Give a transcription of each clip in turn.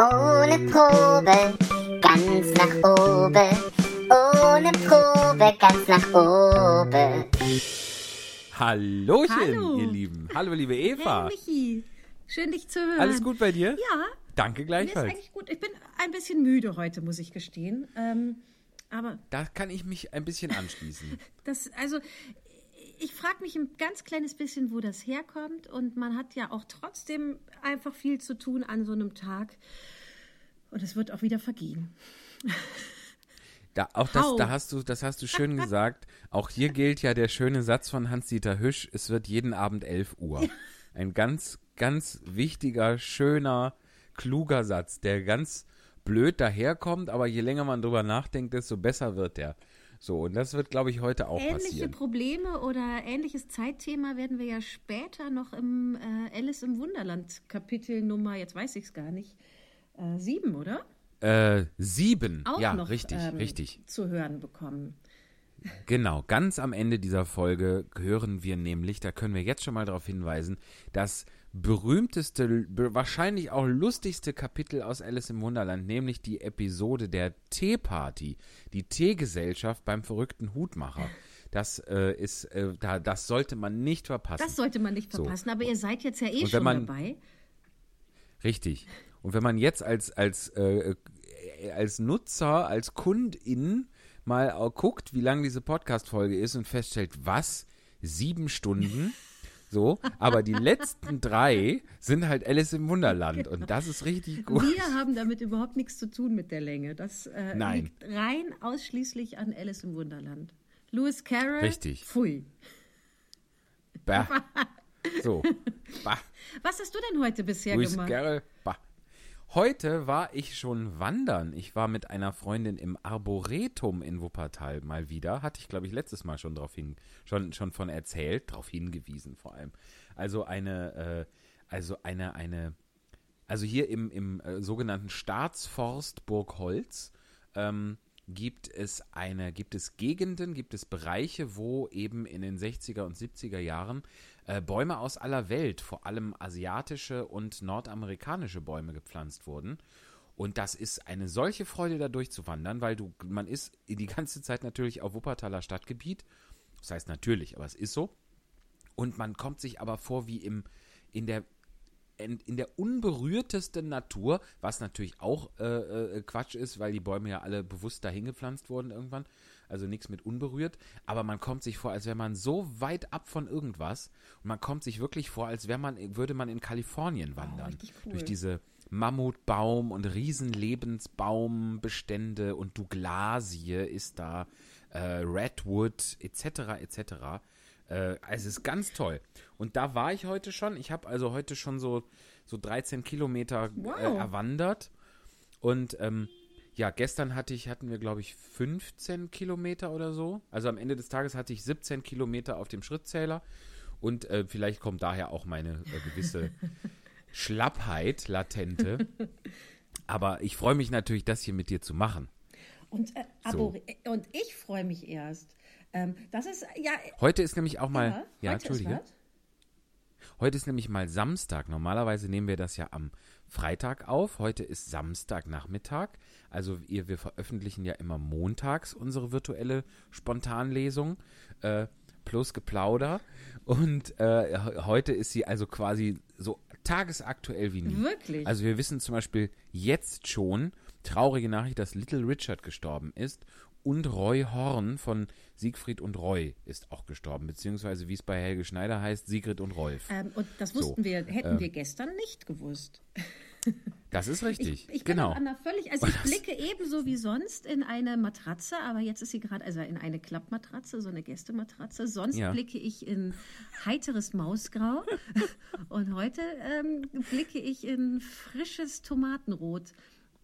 Ohne Probe, ganz nach oben. Ohne Probe, ganz nach oben. Hallöchen, Hallo. ihr Lieben. Hallo, liebe Eva. Hey Michi, schön dich zu hören. Alles gut bei dir? Ja, Danke mir ist gleichfalls. eigentlich gut. Ich bin ein bisschen müde heute, muss ich gestehen. Ähm, aber Da kann ich mich ein bisschen anschließen. das, also ich frage mich ein ganz kleines bisschen, wo das herkommt. Und man hat ja auch trotzdem einfach viel zu tun an so einem Tag. Und es wird auch wieder vergehen. Da, auch das, da hast du, das hast du schön gesagt. Auch hier gilt ja der schöne Satz von Hans-Dieter Hüsch, es wird jeden Abend 11 Uhr. Ein ganz, ganz wichtiger, schöner, kluger Satz, der ganz blöd daherkommt, aber je länger man drüber nachdenkt, desto besser wird der. So, und das wird, glaube ich, heute auch Ähnliche passieren. Probleme oder ähnliches Zeitthema werden wir ja später noch im äh, Alice im Wunderland Kapitel Nummer, jetzt weiß ich es gar nicht, äh, sieben, oder? Äh, sieben. Auch ja, noch richtig, ähm, richtig. zu hören bekommen. Genau, ganz am Ende dieser Folge hören wir nämlich, da können wir jetzt schon mal darauf hinweisen, das berühmteste, be- wahrscheinlich auch lustigste Kapitel aus Alice im Wunderland, nämlich die Episode der Teeparty, die Teegesellschaft beim verrückten Hutmacher. Das äh, ist, äh, da, das sollte man nicht verpassen. Das sollte man nicht So. verpassen, aber ihr seid jetzt ja eh schon man- dabei. Richtig. Und wenn man jetzt als, als, äh, äh, als Nutzer, als Kundin mal guckt, wie lang diese Podcast-Folge ist und feststellt, was? Sieben Stunden? So, aber die letzten drei sind halt Alice im Wunderland und das ist richtig gut. Wir haben damit überhaupt nichts zu tun mit der Länge. Das äh, Nein. liegt rein ausschließlich an Alice im Wunderland. Lewis Carroll. Richtig. Pfui. Bah. So. Bah. Was hast du denn heute bisher Luis gemacht? Garrel. Bah. Heute war ich schon wandern. Ich war mit einer Freundin im Arboretum in Wuppertal mal wieder. Hatte ich, glaube ich, letztes Mal schon drauf hin, schon, schon von erzählt, darauf hingewiesen vor allem. Also eine, äh, also eine, eine, also hier im, im äh, sogenannten Staatsforst Burgholz ähm, gibt es eine, gibt es Gegenden, gibt es Bereiche, wo eben in den 60er und 70er Jahren äh, Bäume aus aller Welt, vor allem asiatische und nordamerikanische Bäume gepflanzt wurden. Und das ist eine solche Freude, da durchzuwandern, weil du, man ist die ganze Zeit natürlich auf Wuppertaler Stadtgebiet. Das heißt natürlich, aber es ist so. Und man kommt sich aber vor wie im, in der in, in der unberührtesten Natur, was natürlich auch äh, äh, Quatsch ist, weil die Bäume ja alle bewusst dahin gepflanzt wurden irgendwann. Also nichts mit unberührt. Aber man kommt sich vor, als wäre man so weit ab von irgendwas. Und man kommt sich wirklich vor, als wäre man, würde man in Kalifornien wandern. richtig cool. Durch diese Mammutbaum- und Riesenlebensbaumbestände und Douglasie ist da, äh, Redwood etc. etc. Äh, also es ist ganz toll. Und da war ich heute schon. Ich habe also heute schon so, so 13 Kilometer äh, Wow. erwandert. Und ähm, ja, gestern hatte ich, hatten wir, glaube ich, 15 Kilometer oder so. Also am Ende des Tages hatte ich 17 Kilometer auf dem Schrittzähler. Und äh, vielleicht kommt daher auch meine äh, gewisse Schlappheit, latente. Aber ich freue mich natürlich, das hier mit dir zu machen. Und, äh, So. Und ich freue mich erst. Ähm, das ist ja. Heute ist nämlich auch mal. Ja, heute ist Entschuldige. Heute ist nämlich mal Samstag. Normalerweise nehmen wir das ja am Freitag auf. Heute ist Samstagnachmittag. Also ihr, wir veröffentlichen ja immer montags unsere virtuelle Spontanlesung äh, plus Geplauder. Und äh, heute ist sie also quasi so tagesaktuell wie nie. Wirklich? Also wir wissen zum Beispiel jetzt schon, traurige Nachricht, dass Little Richard gestorben ist und Roy Horn von Siegfried und Roy ist auch gestorben, beziehungsweise wie es bei Helge Schneider heißt, Sigrid und Rolf. Ähm, und das So, wussten wir, hätten ähm, wir gestern nicht gewusst. Das ist richtig, Ich, ich bin genau. auch an einer völlig, also ich blicke ebenso wie sonst in eine Matratze, aber jetzt ist sie gerade, also in eine Klappmatratze, so eine Gästematratze. Sonst Ja. blicke ich in heiteres Mausgrau und heute ähm, blicke ich in frisches Tomatenrot.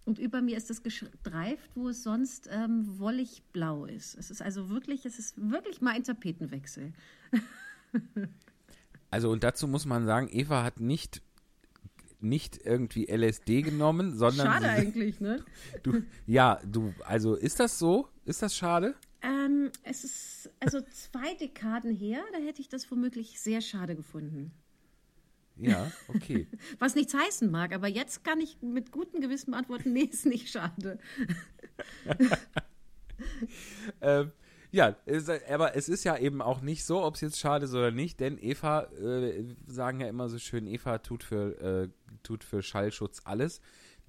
Und über mir ist es gestreift, wo es sonst ähm, wollig blau ist. Es ist also wirklich, es ist wirklich mal ein Tapetenwechsel. Also und dazu muss man sagen, Eva hat nicht nicht irgendwie LSD genommen, sondern Schade eigentlich, ne? Du, ja, du, also ist das so? Ist das schade? Ähm, es ist also zwei Dekaden her, da hätte ich das womöglich sehr schade gefunden. Ja, okay. Was nichts heißen mag, aber jetzt kann ich mit gutem Gewissen beantworten, nee, ist nicht schade. ähm, ja, es, aber es ist ja eben auch nicht so, ob es jetzt schade ist oder nicht, denn Eva, äh, sagen ja immer so schön, Eva tut für, äh, tut für Schallschutz alles.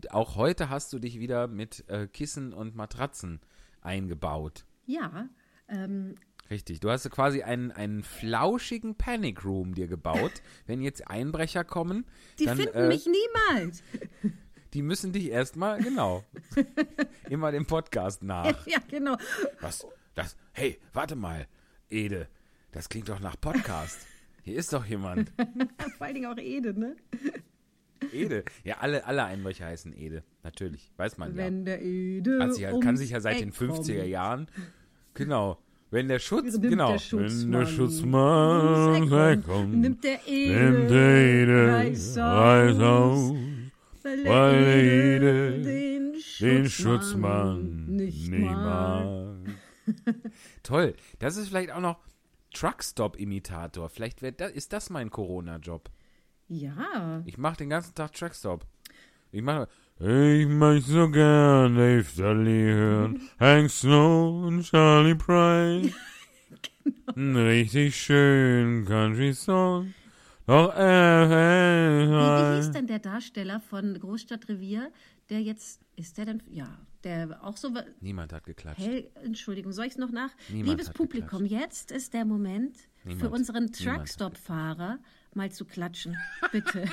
Auch heute hast du dich wieder mit äh, Kissen und Matratzen eingebaut. Ja. Ähm, Richtig, du hast quasi einen, einen flauschigen Panic Room dir gebaut. Wenn jetzt Einbrecher kommen, die dann, finden äh, mich niemals. Die müssen dich erstmal, genau, immer dem Podcast nach. ja, genau. Was? Das? Hey, warte mal, Ede, das klingt doch nach Podcast. Hier ist doch jemand. Vor allen Dingen auch Ede, ne? Ede. Ja, alle, alle Einbrecher heißen Ede. Natürlich, weiß man Wenn ja. der Ede. Sich, ja- kann sich ja seit den Eck 50er kommt. Jahren. Genau. Wenn der Schutz, Nimmt genau. der Schutzmann Wenn der Schutzmann ums Eck wegkommt, kommt, Nimmt der Ede. Reiß aus, weil der Ede den den Schutzmann nicht mag. Toll. Das ist vielleicht auch noch Truckstop-Imitator. Vielleicht da, ist das mein Corona-Job. Ja. Ich mache den ganzen Tag Truckstop. Ich mache. Ich möchte so gern Dave Dudley hören. Hank Snow und Charlie Pride. Ein richtig schön Country-Song. Doch er, Wie, wie hieß denn der Darsteller von Großstadtrevier, der jetzt, ist der denn, ja, der auch so, Niemand hat geklatscht. hell, Entschuldigung, soll ich es noch nach? Niemand Liebes Publikum, jetzt ist der Moment für Niemand. unseren Niemand hat Truckstop-Fahrer mal zu klatschen. Bitte.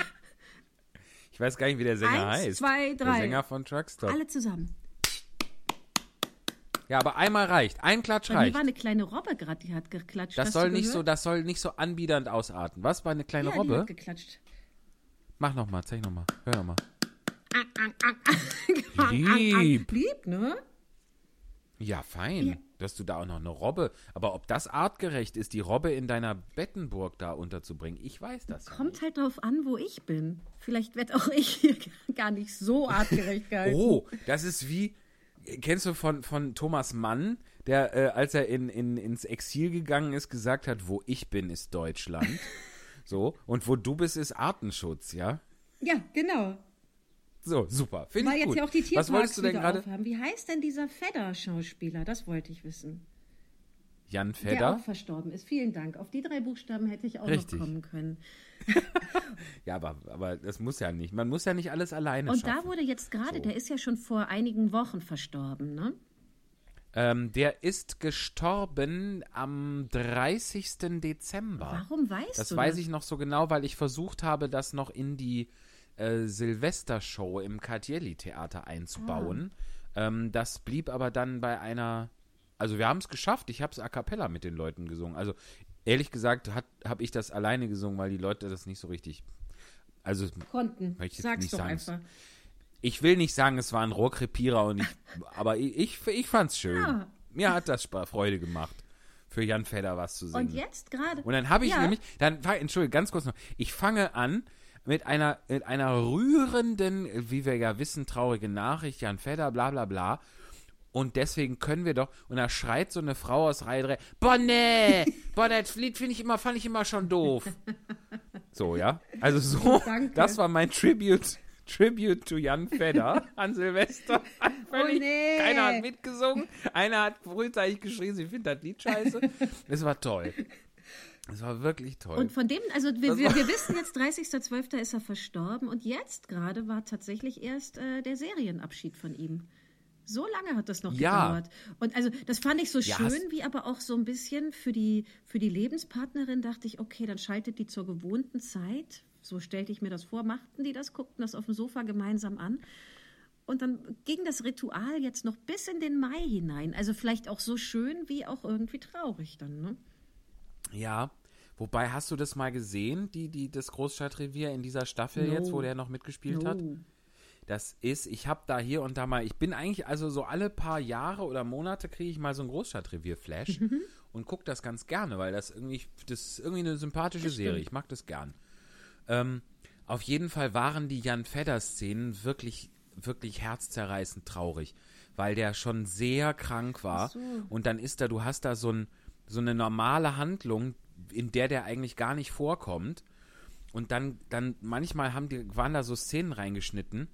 Ich weiß gar nicht, wie der Sänger Eins, heißt. zwei, Der drei. Sänger von Truckstop. Alle zusammen. Ja, aber einmal reicht. Ein Klatsch Bei mir reicht. war eine kleine Robbe gerade, die hat geklatscht. Das Hast soll nicht so, das soll nicht so anbiedernd ausarten. Was war eine kleine ja, Die Robbe? hat geklatscht. Mach noch mal, zeig noch mal. Hör noch mal. Lieb. Lieb. Lieb, ne? Ja, fein. Ja. Dass du da auch noch eine Robbe. Aber ob das artgerecht ist, die Robbe in deiner Bettenburg da unterzubringen, ich weiß das. ja Kommt halt drauf an, wo ich bin. Vielleicht wird auch ich hier gar nicht so artgerecht gehalten. Oh, das ist wie, kennst du von, von Thomas Mann, der, äh, als er in, in, ins Exil gegangen ist, gesagt hat, wo ich bin, ist Deutschland. so, und wo du bist, ist Artenschutz, ja? Ja, genau. So, super. Finde ich jetzt gut. ja auch die Was wolltest du denn gerade? aufhaben. Wie heißt denn dieser Fedder-Schauspieler? Das wollte ich wissen. Jan Der Fedder? auch verstorben ist. Vielen Dank. Auf die drei Buchstaben hätte ich auch Richtig. noch kommen können. Ja, aber, aber das muss ja nicht. Man muss ja nicht alles alleine Und schaffen. da wurde jetzt gerade, So. der ist ja schon vor einigen Wochen verstorben, ne? Ähm, der ist gestorben am 30. Dezember. Warum weißt Das du weiß das? ich noch so genau, weil ich versucht habe, das noch in die äh, Silvestershow im Cartielli-Theater einzubauen. Ah. Ähm, das blieb aber dann bei einer. Also, wir haben es geschafft. Ich habe es a cappella mit den Leuten gesungen. Also, ehrlich gesagt, habe ich das alleine gesungen, weil die Leute das nicht so richtig. Also, Konnten. Möchte Sag's nicht doch sagen. einfach. ich will nicht sagen, es war ein Rohrkrepierer und ich, aber ich, ich, ich fand's schön. Ja. Mir hat das Freude gemacht, für Jan Fedder was zu singen. Und jetzt gerade. Und dann habe ich ja, nämlich, dann, entschuldige, ganz kurz noch, ich fange an mit einer, mit einer rührenden, wie wir ja wissen, traurige Nachricht, Jan Fedder, bla bla bla. Und deswegen können wir doch, und da schreit so eine Frau aus Reihe 3, boah, nee, boah, das Lied finde ich immer, fand ich immer schon doof. So, ja. Also so, Danke. das war mein Tribute, Tribute to Jan Fedder an Silvester. Völlig, Oh, nee. Keiner hat mitgesungen, einer hat frühzeitig geschrien, sie findet das Lied scheiße. Es war toll. Es war wirklich toll. Und von dem, also wir, wir, wir wissen jetzt, 30.12. ist er verstorben und jetzt gerade war tatsächlich erst äh, der Serienabschied von ihm. So lange hat das noch Ja. gedauert. Und also das fand ich so Ja, schön, wie aber auch so ein bisschen für die, für die Lebenspartnerin dachte ich, okay, dann schaltet die zur gewohnten Zeit. So stellte ich mir das vor, machten die das, guckten das auf dem Sofa gemeinsam an. Und dann ging das Ritual jetzt noch bis in den Mai hinein. Also vielleicht auch so schön wie auch irgendwie traurig dann, ne? Ja, wobei hast du das mal gesehen, die, die, das Großstadtrevier in dieser Staffel No. jetzt, wo der noch mitgespielt hat? No. Das ist, ich habe da hier und da mal, ich bin eigentlich, also so alle paar Jahre oder Monate kriege ich mal so ein Großstadtrevier-Flash und gucke das ganz gerne, weil das irgendwie, das ist irgendwie eine sympathische Das stimmt. Serie. Ich mag das gern. Ähm, auf jeden Fall waren die Jan Fedder-Szenen wirklich, wirklich herzzerreißend traurig, weil der schon sehr krank war. So. Und dann ist da, du hast da so, ein, so eine normale Handlung, in der der eigentlich gar nicht vorkommt. und dann, dann manchmal haben die, waren da so Szenen reingeschnitten,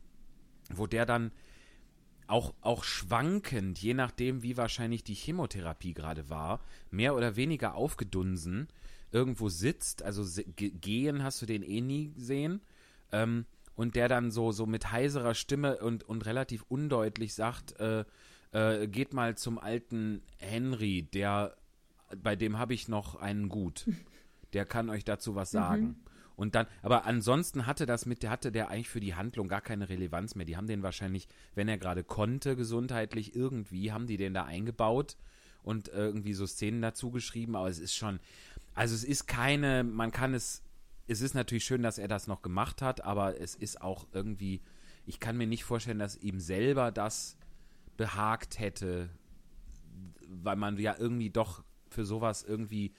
wo der dann auch, auch schwankend, je nachdem, wie wahrscheinlich die Chemotherapie gerade war, mehr oder weniger aufgedunsen, irgendwo sitzt, also gehen hast du den eh nie gesehen, ähm, und der dann so, so mit heiserer Stimme und, und relativ undeutlich sagt, äh, äh, geht mal zum alten Henry, der, bei dem habe ich noch einen Gut. Der kann euch dazu was sagen. Mhm. Und dann, aber ansonsten hatte das mit, hatte der eigentlich für die Handlung gar keine Relevanz mehr. Die haben den wahrscheinlich, wenn er gerade konnte, gesundheitlich irgendwie, haben die den da eingebaut und irgendwie so Szenen dazu geschrieben. Aber es ist schon, also es ist keine, man kann es, es ist natürlich schön, dass er das noch gemacht hat, aber es ist auch irgendwie, ich kann mir nicht vorstellen, dass ihm selber das behagt hätte, weil man ja irgendwie doch für sowas irgendwie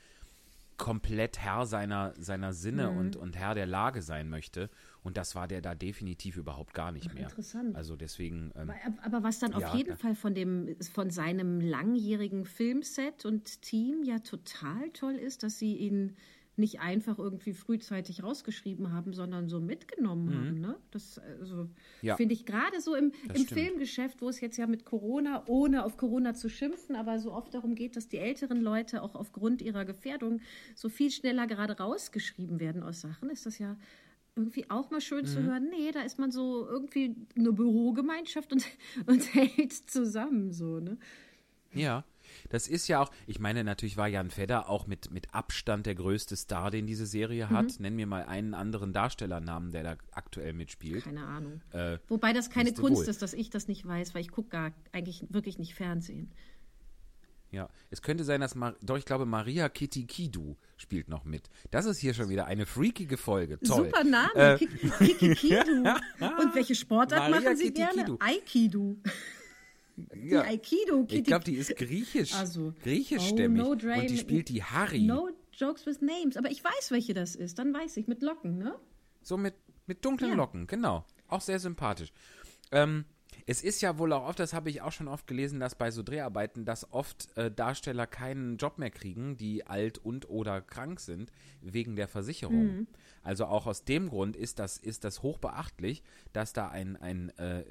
komplett Herr seiner, seiner Sinne mhm. und, und Herr der Lage sein möchte. Und das war der da definitiv überhaupt gar nicht mehr. Interessant. Also deswegen. Ähm, aber, aber, was dann ja, auf jeden ja. Fall von dem, von seinem langjährigen Filmset und Team ja total toll ist, dass sie ihn nicht einfach irgendwie frühzeitig rausgeschrieben haben, sondern so mitgenommen mhm. haben. Ne? Das also, ja. finde ich gerade so im, im Filmgeschäft, wo es jetzt ja mit Corona, ohne auf Corona zu schimpfen, aber so oft darum geht, dass die älteren Leute auch aufgrund ihrer Gefährdung so viel schneller gerade rausgeschrieben werden aus Sachen, ist das ja irgendwie auch mal schön mhm. zu hören, nee, da ist man so irgendwie eine Bürogemeinschaft und, und hält zusammen so, ne? Ja, das ist ja auch, ich meine, natürlich war Jan Fedder auch mit, mit Abstand der größte Star, den diese Serie hat. Mhm. Nenn mir mal einen anderen Darstellernamen, der da aktuell mitspielt. Keine Ahnung. Äh, Wobei das keine Kunst wohl. ist, dass ich das nicht weiß, weil ich gucke gar eigentlich wirklich nicht Fernsehen. Ja, es könnte sein, dass, Mar doch, ich glaube, Maria Kitikidu spielt noch mit. Das ist hier schon wieder eine freakige Folge. Toll. Super Name, äh, Kitikidu. Und welche Sportart Maria machen Sie Kitikidu. gerne? Aikidu. Die ja. Aikido Kitty. Ich glaube, die ist griechisch. Also, griechischstämmig. Oh, no und die spielt die Harry. No jokes with names. Aber ich weiß, welche das ist. Dann weiß ich. Mit Locken, ne? So mit, mit dunklen ja. Locken, genau. Auch sehr sympathisch. Ähm, es ist ja wohl auch oft, das habe ich auch schon oft gelesen, dass bei so Dreharbeiten, dass oft äh, Darsteller keinen Job mehr kriegen, die alt und oder krank sind, wegen der Versicherung. Mhm. Also auch aus dem Grund ist das, ist das hochbeachtlich, dass da ein, ein äh,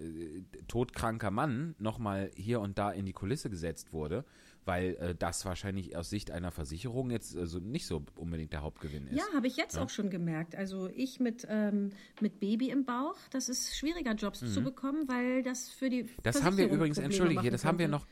todkranker Mann nochmal hier und da in die Kulisse gesetzt wurde, weil äh, das wahrscheinlich aus Sicht einer Versicherung jetzt also nicht so unbedingt der Hauptgewinn ist. Ja, habe ich jetzt ja? auch schon gemerkt. Also ich mit, ähm, mit Baby im Bauch, das ist schwieriger, Jobs mhm. zu bekommen, weil das für die Das haben wir übrigens, entschuldige, das haben wir noch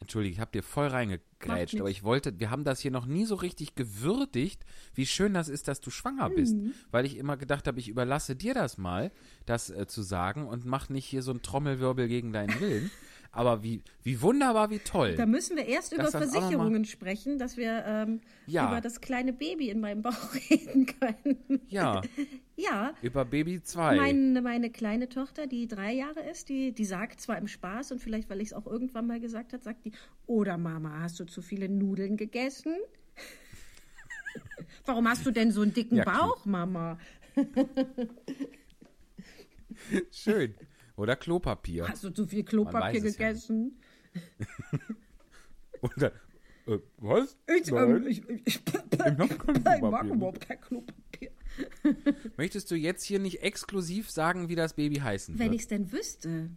Entschuldige, ich habe dir voll reingegrätscht, aber ich wollte, wir haben das hier noch nie so richtig gewürdigt, wie schön das ist, dass du schwanger bist. Mhm. Weil ich immer gedacht habe, ich überlasse dir das mal, das äh, zu sagen und mach nicht hier so einen Trommelwirbel gegen deinen Willen. Aber wie, wie wunderbar, wie toll. Da müssen wir erst über Versicherungen sprechen, dass wir ähm, ja. über das kleine Baby in meinem Bauch reden können. Ja. ja. Über Baby 2. Meine, meine kleine Tochter, die drei Jahre ist, die, die sagt zwar im Spaß und vielleicht, weil ich es auch irgendwann mal gesagt habe, sagt die, oder Mama, hast du zu viele Nudeln gegessen? Warum hast du denn so einen dicken ja, Bauch, Mama? Schön. Oder Klopapier. Hast du zu viel Klopapier gegessen? Und dann, äh, was? Ich, ähm, ich, ich, ich, ich mag überhaupt kein Klopapier. Möchtest du jetzt hier nicht exklusiv sagen, wie das Baby heißen wird? Wenn ich es denn wüsste.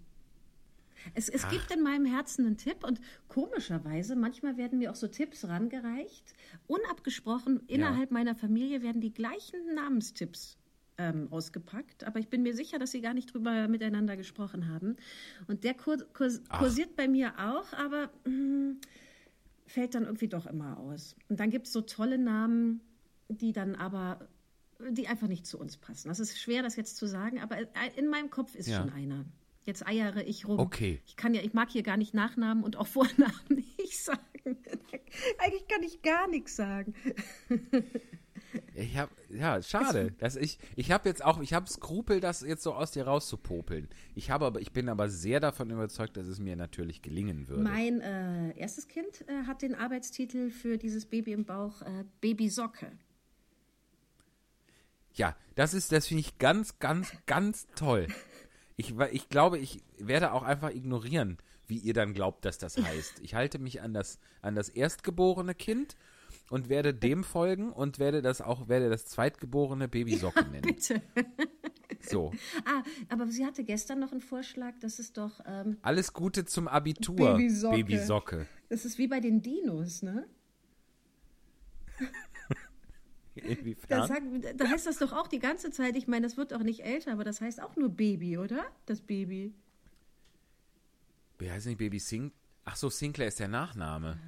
Es, es gibt in meinem Herzen einen Tipp und komischerweise, manchmal werden mir auch so Tipps rangereicht. Unabgesprochen innerhalb ja. meiner Familie werden die gleichen Namenstipps ähm, ausgepackt, aber ich bin mir sicher, dass sie gar nicht drüber miteinander gesprochen haben. Und der kur kurs kursiert bei mir auch, aber mh, hm, fällt dann irgendwie doch immer aus. Und dann gibt es so tolle Namen, die dann aber, die einfach nicht zu uns passen. Das ist schwer, das jetzt zu sagen, aber in meinem Kopf ist ja. schon einer. Jetzt eiere ich rum. Okay. Ich kann ja, ich mag hier gar nicht Nachnamen und auch Vornamen nicht sagen. Eigentlich kann ich gar nichts sagen. Ich habe ja schade, dass ich ich habe jetzt auch ich habe Skrupel, das jetzt so aus dir rauszupopeln. Ich habe aber ich bin aber sehr davon überzeugt, dass es mir natürlich gelingen würde. Mein äh, erstes Kind äh, hat den Arbeitstitel für dieses Baby im Bauch äh, Baby Socke. Ja, das ist das finde ich ganz ganz ganz toll. Ich ich glaube, ich werde auch einfach ignorieren, wie ihr dann glaubt, dass das heißt. Ich halte mich an das an das erstgeborene Kind und werde dem folgen und werde das auch, werde das zweitgeborene Baby Socke nennen. Bitte. So. Ah, aber sie hatte gestern noch einen Vorschlag, das ist doch, ähm, Alles Gute zum Abitur, Babysocke. Babysocke. das ist wie bei den Dinos, ne? Da, Inwiefern? sagt, da heißt das doch auch die ganze Zeit, ich meine, das wird auch nicht älter, aber das heißt auch nur Baby, oder? Das Baby. Wie heißt nicht Baby Sing? Ach so, Sinclair ist der Nachname.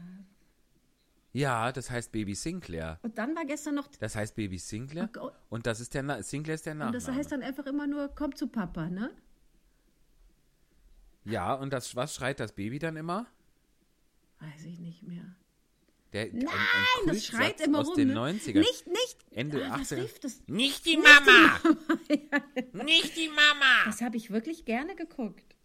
Ja, das heißt Baby Sinclair. Und dann war gestern noch, Das heißt Baby Sinclair Oh Gott. und das ist der Na Sinclair ist der und Nachname. das heißt dann einfach immer nur, komm zu Papa, ne? ja, und das was schreit das Baby dann immer? Weiß ich nicht mehr. Der, ein, ein Nein, das schreit immer aus rum. den ne? 90ern. Nicht, nicht. Ende ah, was 80er. rief das? Nicht die Mama! Nicht die Mama! Das habe ich wirklich gerne geguckt.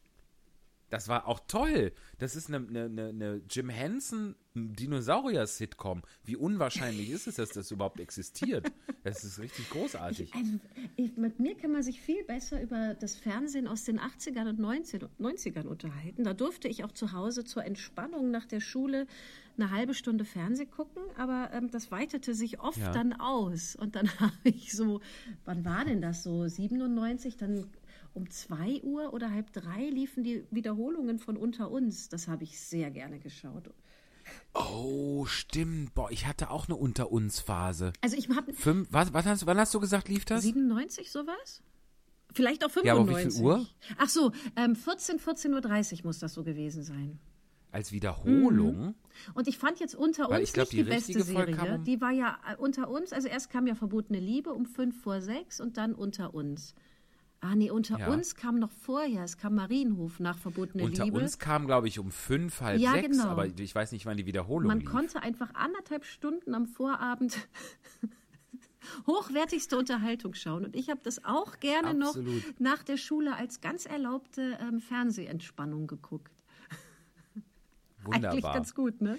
Das war auch toll. Das ist eine, eine, eine, eine Jim Henson Dinosaurier-Sitcom. Wie unwahrscheinlich ist es, dass das überhaupt existiert? Das ist richtig großartig. Also, ich, mit mir kann man sich viel besser über das Fernsehen aus den 80ern und 90, 90ern unterhalten. Da durfte ich auch zu Hause zur Entspannung nach der Schule eine halbe Stunde Fernsehen gucken, aber ähm, das weitete sich oft Ja. dann aus. Und dann habe ich so, wann war denn das so? 97, dann um 2 Uhr oder halb drei liefen die Wiederholungen von Unter uns. Das habe ich sehr gerne geschaut. Oh, stimmt. Boah, ich hatte auch eine Unter uns Phase. Also ich habe Fünf, was, was hast, wann hast du gesagt, lief das? 97 sowas? Vielleicht auch 95. Ja, aber wie viel Uhr? Ach so, ähm, 14, 14.30 Uhr muss das so gewesen sein. Als Wiederholung? Und ich fand jetzt unter Weil uns glaub, nicht die die, beste Serie. um- Die war ja äh, unter uns, also erst kam ja Verbotene Liebe um 5 vor 6 und dann unter uns. Ah nee, unter Ja. uns kam noch vorher, es kam Marienhof nach Verbotene Unter Liebe. uns kam, glaube ich, um fünf, halb Ja, sechs, genau. aber ich weiß nicht, wann die Wiederholung Man lief. konnte einfach anderthalb Stunden am Vorabend hochwertigste Unterhaltung schauen. Und ich habe das auch gerne Absolut. noch nach der Schule als ganz erlaubte ähm, Fernsehentspannung geguckt. Eigentlich Wunderbar. ganz gut, ne?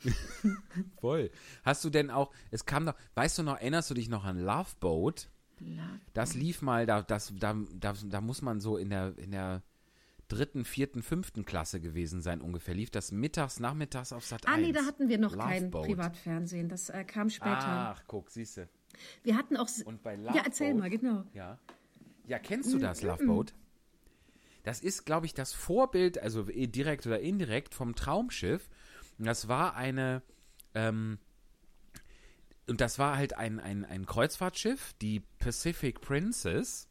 Voll. Hast du denn auch, es kam doch, weißt du noch, erinnerst du dich noch an Love Boat? Das lief mal, da, das, da, da, da muss man so in der, in der dritten, vierten, fünften Klasse gewesen sein ungefähr. Lief das mittags, nachmittags auf Sat 1. Ah, nee, da hatten wir noch Love kein Boat. Privatfernsehen. Das äh, kam später. Ach, guck, siehst du. Wir hatten auch. Und bei Love ja, erzähl Boat- mal, genau. Ja. Ja, kennst du das, Love Boat? Das ist, glaube ich, das Vorbild, also eh direkt oder indirekt vom Traumschiff. Und das war eine, ähm, und das war halt ein, ein, ein Kreuzfahrtschiff, die Pacific Princess.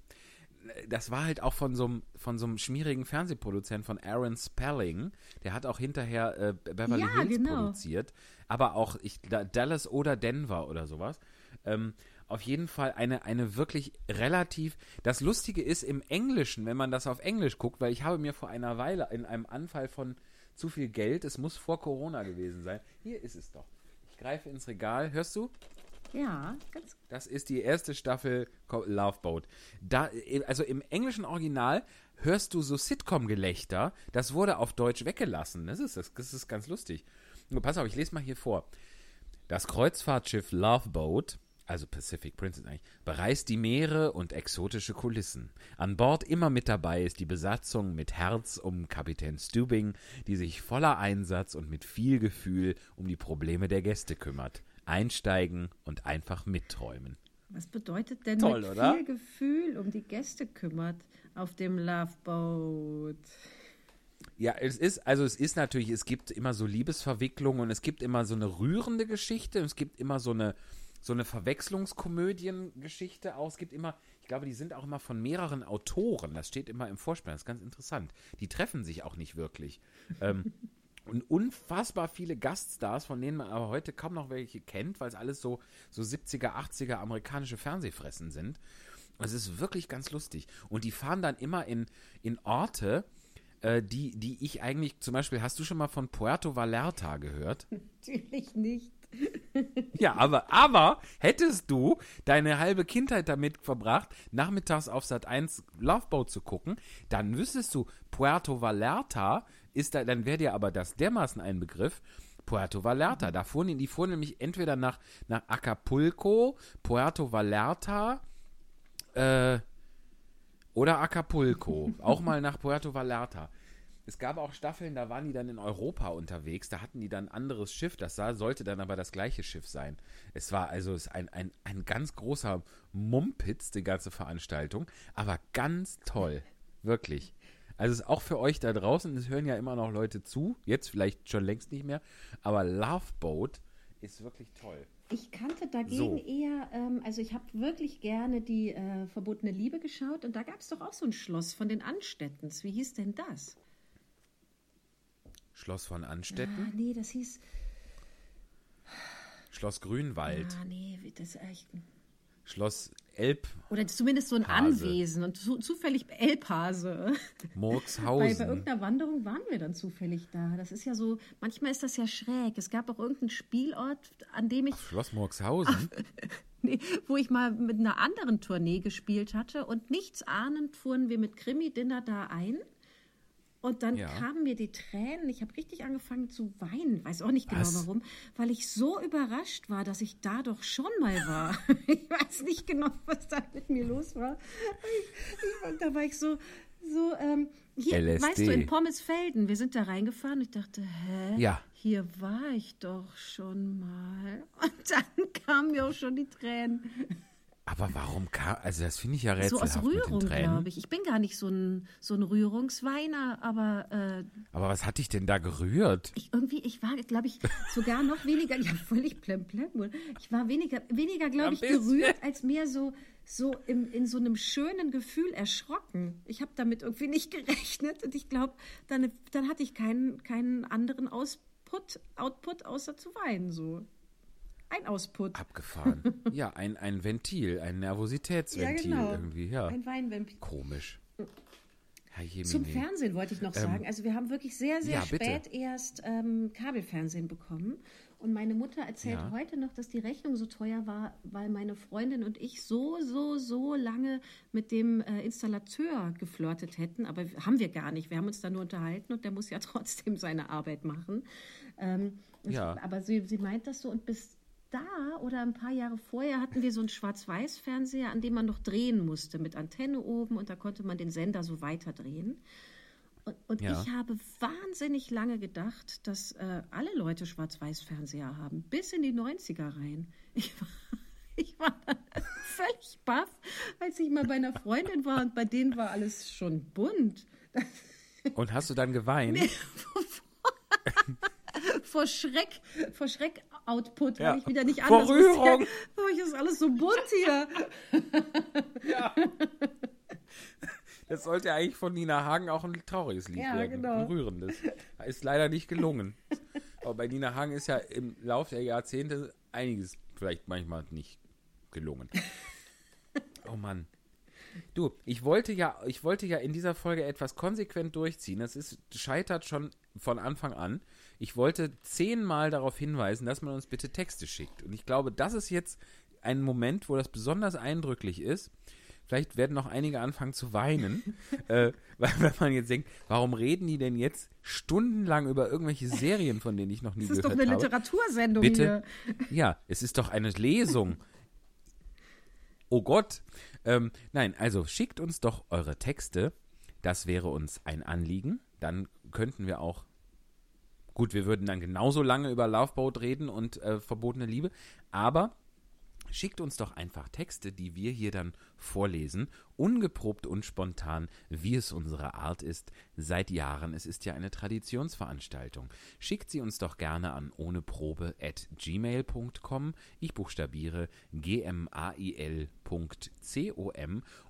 Das war halt auch von so einem, von so einem schmierigen Fernsehproduzenten von Aaron Spelling. Der hat auch hinterher äh, Beverly Ja, Hills genau. produziert. Aber auch ich, da- Dallas oder Denver oder sowas. Ähm, auf jeden Fall eine, eine wirklich relativ. Das Lustige ist im Englischen, wenn man das auf Englisch guckt, weil ich habe mir vor einer Weile in einem Anfall von zu viel Geld, es muss vor Corona gewesen sein. Hier ist es doch. Ich greife ins Regal. Hörst du? Ja, ganz. Das ist die erste Staffel Love Boat. Da, also im englischen Original hörst du so Sitcom-Gelächter. Das wurde auf Deutsch weggelassen. Das ist, das, das ist ganz lustig. Nur pass auf, ich lese mal hier vor. Das Kreuzfahrtschiff Love Boat, also Pacific Princess eigentlich, bereist die Meere und exotische Kulissen. An Bord immer mit dabei ist die Besatzung mit Herz um Kapitän Stubing, die sich voller Einsatz und mit viel Gefühl um die Probleme der Gäste kümmert. Einsteigen und einfach mitträumen. Was bedeutet denn Toll, mit oder? viel Gefühl um die Gäste kümmert auf dem Love Boat? Ja, es ist, also es ist natürlich, es gibt immer so Liebesverwicklungen und es gibt immer so eine rührende Geschichte und es gibt immer so eine, so eine Verwechslungskomödiengeschichte auch. Es gibt immer, ich glaube, die sind auch immer von mehreren Autoren. Das steht immer im Vorspann. Das ist ganz interessant. Die treffen sich auch nicht wirklich. ähm, und unfassbar viele Gaststars, von denen man aber heute kaum noch welche kennt, weil es alles so, so 70er, 80er amerikanische Fernsehfressen sind. Es ist wirklich ganz lustig. Und die fahren dann immer in, in Orte, äh, die, die ich eigentlich, zum Beispiel, hast du schon mal von Puerto Vallarta gehört? Natürlich nicht. Ja, aber, aber hättest du deine halbe Kindheit damit verbracht, nachmittags auf Sat 1 Loveboat zu gucken, dann wüsstest du, Puerto Vallarta ist da, dann wäre dir aber das dermaßen ein Begriff. Puerto Vallarta, da fuhren die, fuhren nämlich entweder nach, nach Acapulco, Puerto Vallarta, äh, oder Acapulco, auch mal nach Puerto Vallarta. Es gab auch Staffeln, da waren die dann in Europa unterwegs, da hatten die dann ein anderes Schiff, das sah, sollte dann aber das gleiche Schiff sein. Es war also es ein, ein, ein ganz großer Mumpitz, die ganze Veranstaltung, aber ganz toll, wirklich. Also es ist auch für euch da draußen, es hören ja immer noch Leute zu, jetzt vielleicht schon längst nicht mehr, aber Love Boat ist wirklich toll. Ich kannte dagegen So. eher, ähm, also ich habe wirklich gerne die äh, Verbotene Liebe geschaut und da gab es doch auch so ein Schloss von den Anstettens. Wie hieß denn das? Schloss von Ah, Anstetten, nee, das hieß. Schloss Grünwald, Ah, nee, das echt. Schloss Elb, Oder zumindest so ein Hase. Anwesen und zu, zufällig Elbhase. Bei, bei Murkshausen. irgendeiner Wanderung waren wir dann zufällig da. Das ist ja so, manchmal ist das ja schräg. Es gab auch irgendeinen Spielort, an dem ich, Schloss Murkshausen. nee, wo ich mal mit einer anderen Tournee gespielt hatte und nichts ahnend fuhren wir mit Krimi-Dinner da ein. Und dann Ja. kamen mir die Tränen. Ich habe richtig angefangen zu weinen. Weiß auch nicht genau Was? warum, weil ich so überrascht war, dass ich da doch schon mal war. Ich weiß nicht genau, was da mit mir los war. Ich, ich, da war ich so, so ähm, hier, LSD. weißt du, in Pommesfelden. Wir sind da reingefahren. Ich dachte, hä? Ja. Hier war ich doch schon mal. Und dann kamen mir auch schon die Tränen. Aber warum kam, also das finde ich ja So rätselhaft aus mit Rührung, glaube ich. Ich bin gar nicht so ein, so ein Rührungsweiner, aber äh, Aber was hat dich denn da gerührt? ich irgendwie, ich war, glaube ich, sogar noch weniger, ja, völlig plemplem. Ich war weniger, weniger glaube ich, gerührt, als mehr so, so im, in so einem schönen Gefühl erschrocken. Ich habe damit irgendwie nicht gerechnet und ich glaube, dann, dann hatte ich keinen, keinen anderen Ausput, Output, außer zu weinen, so. Ein Ausput. Abgefahren. ja, ein, ein Ventil, ein Nervositätsventil irgendwie, ja. genau. Ein Weinvampir. Komisch. Zum. Fernsehen wollte ich noch sagen. Also wir haben wirklich sehr, sehr Ähm, ja, bitte. spät erst ähm, Kabelfernsehen bekommen. Und meine Mutter erzählt Ja. heute noch, dass die Rechnung so teuer war, weil meine Freundin und ich so, so, so lange mit dem äh, Installateur geflirtet hätten. Aber haben wir gar nicht. Wir haben uns da nur unterhalten und der muss ja trotzdem seine Arbeit machen. Ähm, Ja. Aber sie, sie meint das so und bis da oder ein paar Jahre vorher hatten wir so einen Schwarz-Weiß-Fernseher, an dem man noch drehen musste, mit Antenne oben und da konnte man den Sender so weiterdrehen. Und, und Ja. ich habe wahnsinnig lange gedacht, dass äh, alle Leute Schwarz-Weiß-Fernseher haben, bis in die 90er rein. Ich war, ich war völlig baff, als ich mal bei einer Freundin war und bei denen war alles schon bunt. Und hast du dann geweint? vor Schreck, vor Schreck-Output, Ja, weil ich wieder nicht anders Rührung. wusste. Oh, ist alles so bunt hier. Das sollte eigentlich von Nina Hagen auch ein trauriges Lied Ja, werden. genau. Ein rührendes. Ist leider nicht gelungen. Aber bei Nina Hagen ist ja im Laufe der Jahrzehnte einiges vielleicht manchmal nicht gelungen. Oh Mann. Du, ich wollte ja, ich wollte ja in dieser Folge etwas konsequent durchziehen. Das ist, scheitert schon von Anfang an. Ich wollte zehnmal darauf hinweisen, dass man uns bitte Texte schickt. Und ich glaube, das ist jetzt ein Moment, wo das besonders eindrücklich ist. Vielleicht werden noch einige anfangen zu weinen, äh, weil wenn man jetzt denkt, warum reden die denn jetzt stundenlang über irgendwelche Serien, von denen ich noch nie Das ist doch gehört eine habe? Literatursendung Bitte? hier. Ja, es ist doch eine Lesung. Oh Gott. Ähm, nein, also schickt uns doch eure Texte. Das wäre uns ein Anliegen. Dann könnten wir auch. Gut, wir würden dann genauso lange über Loveboat reden und äh, verbotene Liebe. Aber schickt uns doch einfach Texte, die wir hier dann vorlesen. Ungeprobt und spontan, wie es unsere Art ist. Seit Jahren. Es ist ja eine Traditionsveranstaltung. Schickt sie uns doch gerne an ohneprobe at gmail.com. Ich buchstabiere gmail.com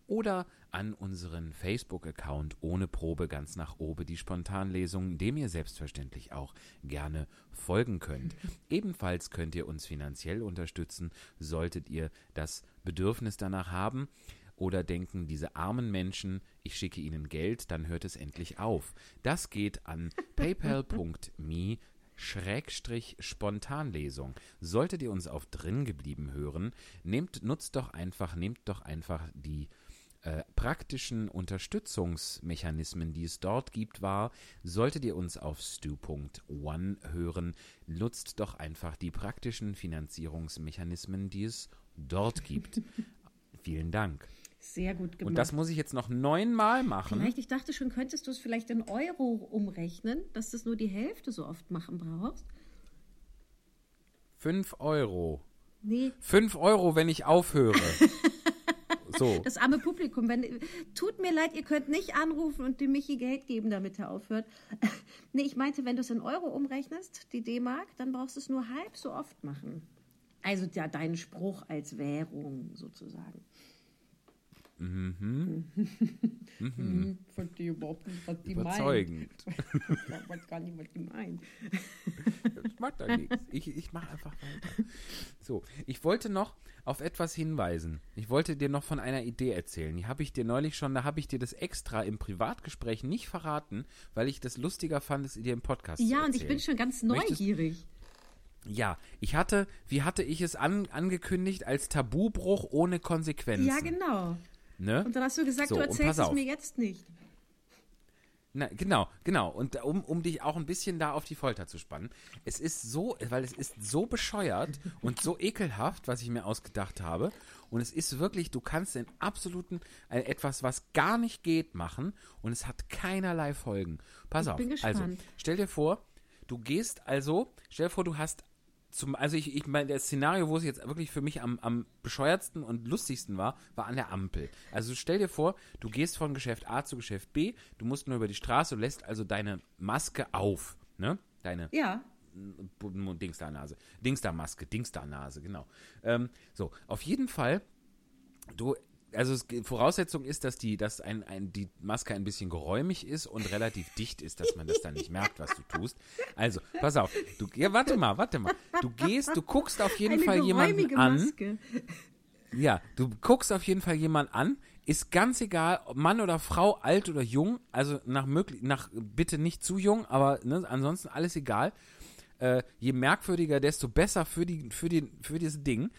oder an unseren Facebook-Account ohne Probe ganz nach oben die Spontanlesung, dem ihr selbstverständlich auch gerne folgen könnt. Ebenfalls könnt ihr uns finanziell unterstützen, solltet ihr das Bedürfnis danach haben oder denken, diese armen Menschen, ich schicke ihnen Geld, dann hört es endlich auf. Das geht an paypal.me Schrägstrich Spontanlesung. Solltet ihr uns auf drin geblieben hören, nehmt, nutzt doch einfach, nehmt doch einfach die äh, praktischen Unterstützungsmechanismen, die es dort gibt, wahr. Solltet ihr uns auf stu.one hören, nutzt doch einfach die praktischen Finanzierungsmechanismen, die es dort gibt. Vielen Dank. Sehr gut gemacht. Und das muss ich jetzt noch neunmal machen. Vielleicht, ich dachte schon, könntest du es vielleicht in Euro umrechnen, dass du es nur die Hälfte so oft machen brauchst. Fünf Euro. Nee, Fünf Euro, wenn ich aufhöre. so. das arme Publikum, wenn, tut mir leid, ihr könnt nicht anrufen und dem Michi Geld geben, damit er aufhört. nee, ich meinte, wenn du es in Euro umrechnest, die D-Mark, dann brauchst du es nur halb so oft machen. Also ja, deinen Spruch als Währung sozusagen. Mhm. Verstehe überhaupt nicht, was die Überzeugend. meint. Ich weiß gar nicht, was die meint. Ich mag da nichts. Ich, ich mache einfach weiter. So, ich wollte noch auf etwas hinweisen. Ich wollte dir noch von einer Idee erzählen. Die habe ich dir neulich schon, da habe ich dir das extra im Privatgespräch nicht verraten, weil ich das lustiger fand, es dir im Podcast zu Ja, und ich bin schon ganz Möchtest- neugierig. Ja, ich hatte, wie hatte ich es an, angekündigt, als Tabubruch ohne Konsequenzen. Ja, genau. Ne? Und dann hast du gesagt, So, du erzählst es mir jetzt nicht. Na, genau, genau. Und um, um dich auch ein bisschen da auf die Folter zu spannen. Es ist so, weil es ist so bescheuert und so ekelhaft, was ich mir ausgedacht habe. Und es ist wirklich, du kannst den absoluten, äh, etwas, was gar nicht geht, machen. Und es hat keinerlei Folgen. Pass Ich auf. Also, stell dir vor, du gehst also, stell dir vor, du hast zum, also ich, ich meine, das Szenario, wo es jetzt wirklich für mich am, am bescheuertsten und lustigsten war, war an der Ampel. Also stell dir vor, du gehst von Geschäft A zu Geschäft B, du musst nur über die Straße, du lässt also deine Maske auf, ne? Deine Ja, Dingsda-Nase. Dingsda-Maske, Dingsda-Nase, genau. Ähm, so, auf jeden Fall, du, also es, Voraussetzung ist, dass die, dass ein, ein, die Maske ein bisschen geräumig ist und relativ dicht ist, dass man das dann nicht merkt, was du tust. Also, pass auf, du, ja, warte mal, warte mal. Du gehst, du guckst auf jeden eine Fall jemanden an. Maske. Ja, du guckst auf jeden Fall jemanden an. Ist ganz egal, ob Mann oder Frau, alt oder jung. Also nach möglich, nach bitte nicht zu jung, aber ne, ansonsten alles egal. Äh, je merkwürdiger, desto besser für die, für die, für dieses Ding.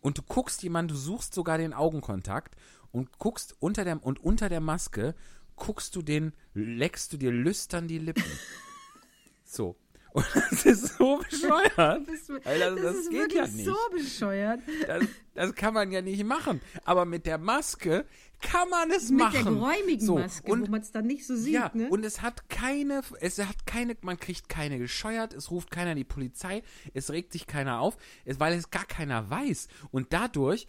Und du guckst jemanden, du suchst sogar den Augenkontakt und guckst unter der und unter der Maske guckst du den, leckst du dir lüstern die Lippen. so. Und das ist so bescheuert. Das, Alter, das das ist geht wirklich ja nicht. so bescheuert. Das, das kann man ja nicht machen. Aber mit der Maske kann man es Mit machen. der geräumigen so, Maske, und, wo man es dann nicht so sieht. ja, ne? und es hat keine, es hat keine, man kriegt keine gescheuert, es ruft keiner die Polizei, es regt sich keiner auf, es, weil es gar keiner weiß. Und dadurch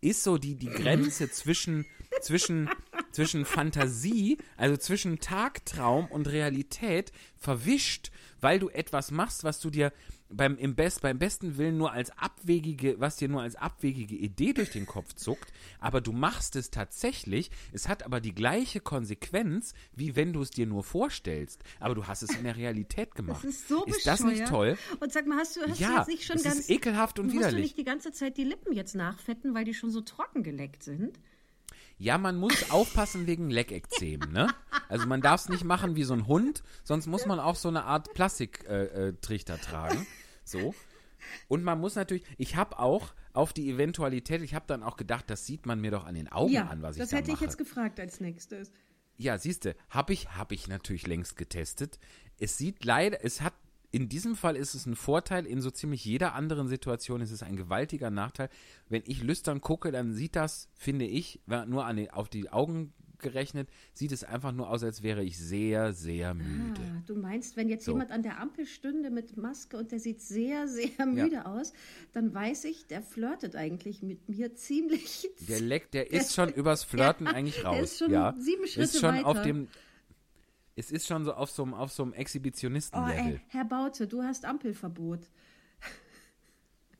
ist so die, die Grenze zwischen, zwischen, zwischen Fantasie, also zwischen Tagtraum und Realität verwischt, weil du etwas machst, was du dir beim, im Best, beim besten Willen nur als abwegige, was dir nur als abwegige Idee durch den Kopf zuckt, aber du machst es tatsächlich, es hat aber die gleiche Konsequenz, wie wenn du es dir nur vorstellst, aber du hast es in der Realität gemacht. das ist so ist das nicht toll? Und sag mal, hast du, hast du Ja, jetzt nicht schon ganz. ist ekelhaft und musst du widerlich. nicht die ganze Zeit die Lippen jetzt nachfetten, weil die schon so trocken geleckt sind? Ja, man muss aufpassen wegen Leckekzemen, ne? Also man darf es nicht machen wie so ein Hund, sonst muss man auch so eine Art Plastiktrichter äh, Trichter tragen. So. Und man muss natürlich, ich habe auch auf die Eventualität, ich habe dann auch gedacht, das sieht man mir doch an den Augen ja, an, was ich das da hätte mache. ich jetzt gefragt als nächstes. Ja, siehste, habe ich, habe ich natürlich längst getestet. Es sieht leider, es hat, in diesem Fall ist es ein Vorteil, in so ziemlich jeder anderen Situation ist es ein gewaltiger Nachteil. Wenn ich lüstern gucke, dann sieht das, finde ich, nur an den, auf die Augen gerechnet, sieht es einfach nur aus, als wäre ich sehr, sehr müde. Ah, du meinst, wenn jetzt So. jemand an der Ampel stünde mit Maske und der sieht sehr, sehr müde aus, dann weiß ich, der flirtet eigentlich mit mir ziemlich. Der Leck, der ist schon übers Flirten eigentlich raus. der ist schon ja. sieben ist Schritte schon auf weiter. dem, es ist schon so auf so einem, auf so einem Oh, Exhibitionistenlevel. ey, Herr Baute, du hast Ampelverbot.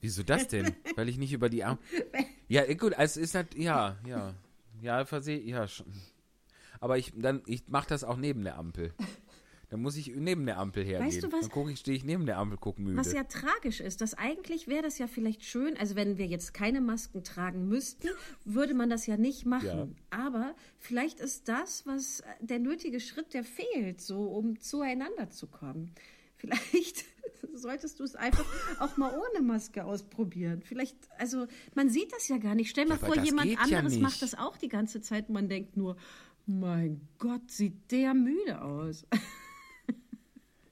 Wieso das denn? Weil ich nicht über die Arme. Ja, gut, es ist halt, ja, ja. Ja, versehe, ja, schon. Aber ich, dann, ich mache das auch neben der Ampel. Dann muss ich neben der Ampel hergehen. Weißt du was? Dann gucke ich, stehe ich neben der Ampel, guck müde. Was ja tragisch ist, dass eigentlich wäre das ja vielleicht schön, also wenn wir jetzt keine Masken tragen müssten, würde man das ja nicht machen. Ja. Aber vielleicht ist das, was der nötige Schritt, der fehlt, so um zueinander zu kommen. Vielleicht solltest du es einfach auch mal ohne Maske ausprobieren. Vielleicht, also man sieht das ja gar nicht. Stell mal aber vor, jemand ja anderes nicht. macht das auch die ganze Zeit und man denkt nur, mein Gott, sieht der müde aus.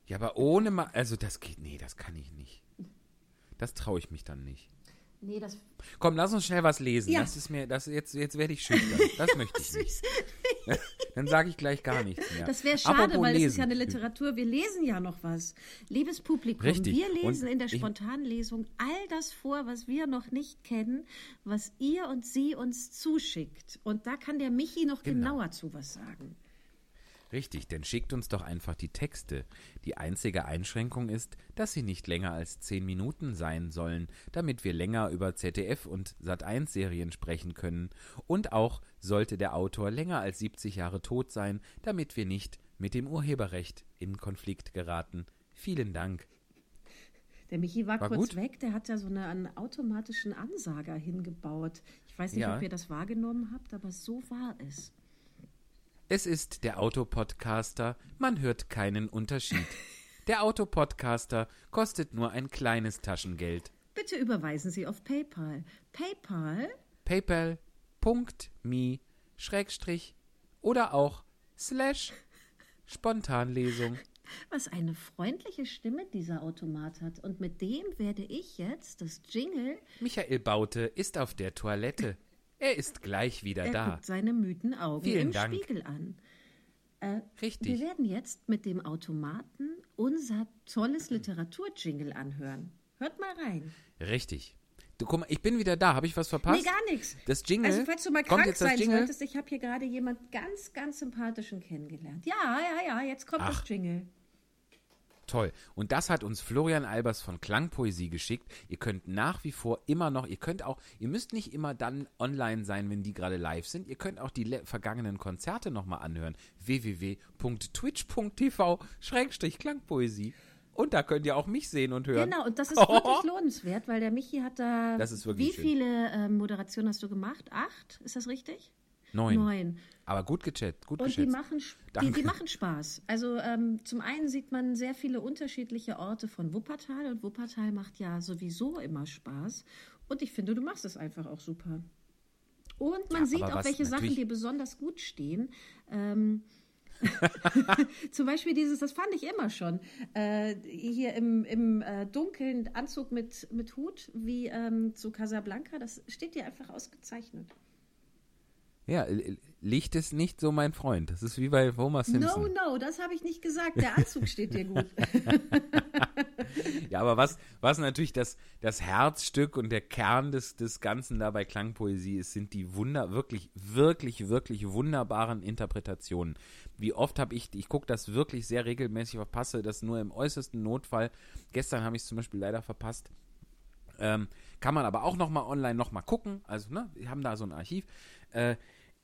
ja, aber ohne Ma also das geht, nee, das kann ich nicht. Das traue ich mich dann nicht. Nee, das Komm, lass uns schnell was lesen. Ja. Das ist mir, das jetzt, jetzt werde ich schüchtern. Das möchte ich nicht. Dann sage ich gleich gar nichts mehr. Das wäre schade, Apropos weil das ist lesen. ja eine Literatur. Wir lesen ja noch was. Liebes Publikum, Richtig. wir lesen Und in der Spontanlesung all das vor, was wir noch nicht kennen, was ihr und sie uns zuschickt. Und da kann der Michi noch Genau. genauer zu was sagen. Richtig, denn schickt uns doch einfach die Texte. Die einzige Einschränkung ist, dass sie nicht länger als 10 Minuten sein sollen, damit wir länger über ZDF und Sat1 Serien sprechen können. Und auch sollte der Autor länger als 70 Jahre tot sein, damit wir nicht mit dem Urheberrecht in Konflikt geraten. Vielen Dank. Der Michi war, War kurz gut? weg, der hat ja so eine, einen automatischen Ansager hingebaut. Ich weiß nicht, Ja. ob ihr das wahrgenommen habt, aber so war es. Es ist der Autopodcaster, man hört keinen Unterschied. Der Autopodcaster kostet nur ein kleines Taschengeld. Bitte überweisen Sie auf PayPal. PayPal paypal.me schrägstrich oder auch slash Spontanlesung. Was eine freundliche Stimme dieser Automat hat. Und mit dem werde ich jetzt das Jingle. Michael Baute ist auf der Toilette. Er ist gleich wieder Er da. guckt seine müden Augen Vielen im Dank. Spiegel an. Wir Richtig. werden jetzt mit dem Automaten unser tolles Literaturjingle anhören. Hört mal rein. Richtig. Du, guck mal, ich bin wieder da. Habe ich was verpasst? Nee, gar nichts. Das Jingle. Also, falls du mal kommt krank jetzt sein solltest, ich habe hier gerade jemand ganz, ganz sympathischen kennengelernt. Ja, ja, ja, jetzt kommt Ach. das Jingle. Toll. Und das hat uns Florian Albers von Klangpoesie geschickt. Ihr könnt nach wie vor immer noch, ihr könnt auch, ihr müsst nicht immer dann online sein, wenn die gerade live sind. Ihr könnt auch die vergangenen Konzerte nochmal anhören. www.twitch.tv Schrägstrich Klangpoesie. Und da könnt ihr auch mich sehen und hören. Genau, und das ist wirklich lohnenswert, weil der Michi hat da. Das ist wirklich Wie schön. viele ähm, Moderationen hast du gemacht? Acht? Ist das richtig? Neun. Neun. Aber gut gechattet, gut Und die machen, die, die machen Spaß. Also ähm, zum einen sieht man sehr viele unterschiedliche Orte von Wuppertal und Wuppertal macht ja sowieso immer Spaß. Und ich finde, du machst es einfach auch super. Und man Ja, sieht auch, welche Sachen dir besonders gut stehen. Ähm, zum Beispiel dieses, das fand ich immer schon, äh, hier im, im äh, dunklen Anzug mit, mit Hut, wie ähm, zu Casablanca, das steht dir einfach ausgezeichnet. Ja, Licht ist nicht so mein Freund. Das ist wie bei Homer Simpson. No, no, das habe ich nicht gesagt. Der Anzug steht dir gut. Ja, aber was, was natürlich das, das Herzstück und der Kern des, des Ganzen da bei Klangpoesie ist, sind die wunder, wirklich, wirklich, wirklich wunderbaren Interpretationen. Wie oft habe ich, ich gucke das wirklich sehr regelmäßig, verpasse das nur im äußersten Notfall. Gestern habe ich es zum Beispiel leider verpasst. Ähm, kann man aber auch nochmal online nochmal gucken. Also, ne, wir haben da so ein Archiv. Äh,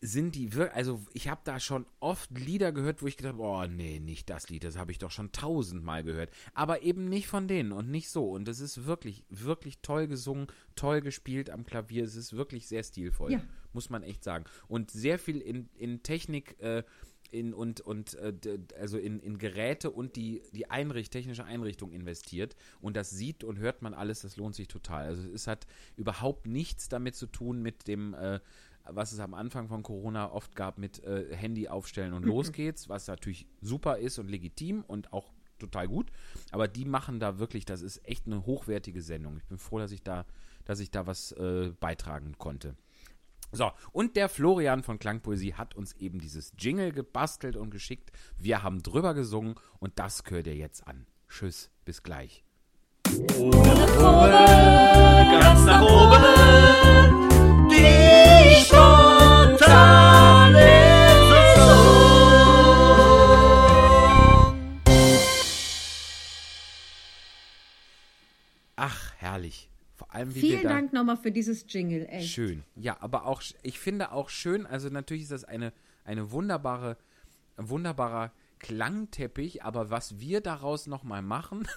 sind die wirklich, also ich habe da schon oft Lieder gehört, wo ich gedacht habe, oh nee, nicht das Lied, das habe ich doch schon tausendmal gehört. Aber eben nicht von denen und nicht so. Und es ist wirklich, wirklich toll gesungen, toll gespielt am Klavier. Es ist wirklich sehr stilvoll, Ja. muss man echt sagen. Und sehr viel in, in Technik äh, in, und, und äh, also in, in Geräte und die, die Einricht, technische Einrichtung investiert. Und das sieht und hört man alles, das lohnt sich total. Also es hat überhaupt nichts damit zu tun mit dem, äh, was es am Anfang von Corona oft gab mit äh, Handy aufstellen und los geht's, was natürlich super ist und legitim und auch total gut. Aber die machen da wirklich, das ist echt eine hochwertige Sendung. Ich bin froh, dass ich da, dass ich da was äh, beitragen konnte. So, und der Florian von Klangpoesie hat uns eben dieses Jingle gebastelt und geschickt. Wir haben drüber gesungen und das hört ihr jetzt an. Tschüss, bis gleich. ganz nach oben. Allem, wie Vielen Dank nochmal für dieses Jingle, echt. Schön. Ja, aber auch, ich finde auch schön, also natürlich ist das eine, eine wunderbare, ein wunderbarer Klangteppich, aber was wir daraus nochmal machen,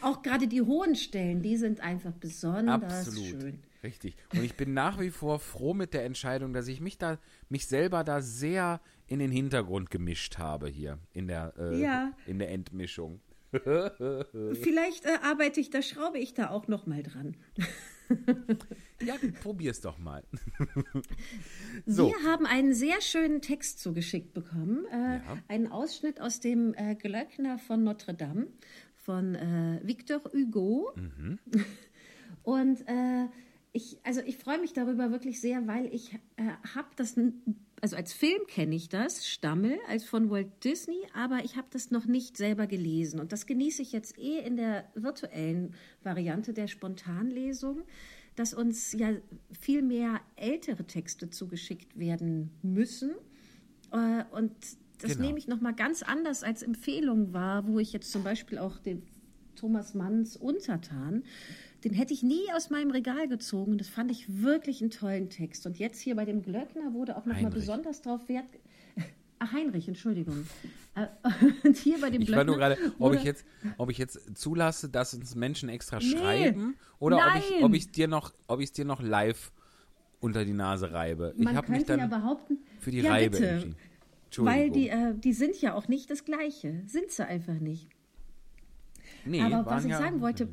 Auch gerade die hohen Stellen, die sind einfach besonders absolut. schön. Richtig. Und ich bin nach wie vor froh mit der Entscheidung, dass ich mich da, mich selber da sehr in den Hintergrund gemischt habe hier in der, äh, Ja. in der Endmischung. Vielleicht äh, arbeite ich, da schraube ich da auch noch mal dran. Ja, probier's doch mal. So. Wir haben einen sehr schönen Text zugeschickt bekommen. Äh, Ja. Einen Ausschnitt aus dem äh, Glöckner von Notre Dame von äh, Victor Hugo. Mhm. Und äh, ich, also ich freue mich darüber wirklich sehr, weil ich äh, habe das, also als Film kenne ich das, Stammel, als von Walt Disney, aber ich habe das noch nicht selber gelesen. Und das genieße ich jetzt eh in der virtuellen Variante der Spontanlesung, dass uns ja viel mehr ältere Texte zugeschickt werden müssen. Äh, und das Genau. nehme ich nochmal ganz anders als Empfehlung wahr, wo ich jetzt zum Beispiel auch den Thomas Manns Untertan, den hätte ich nie aus meinem Regal gezogen. Das fand ich wirklich einen tollen Text. Und jetzt hier bei dem Glöckner wurde auch nochmal besonders darauf Wert. Ach, Heinrich, Entschuldigung. Äh, Und hier bei dem Ich Glöckner. war nur gerade, ob ich jetzt, ob ich jetzt zulasse, dass uns Menschen extra Nee. schreiben oder ob ich, Nein. ob ich dir noch, ob ich es dir noch live unter die Nase reibe. Ich Man habe mich dann ja behaupten. für die ja, Reibe bitte, entschieden. Weil die, äh, die sind ja auch nicht das Gleiche. Sind sie einfach nicht. Nee, Aber was ich ja, sagen wollte,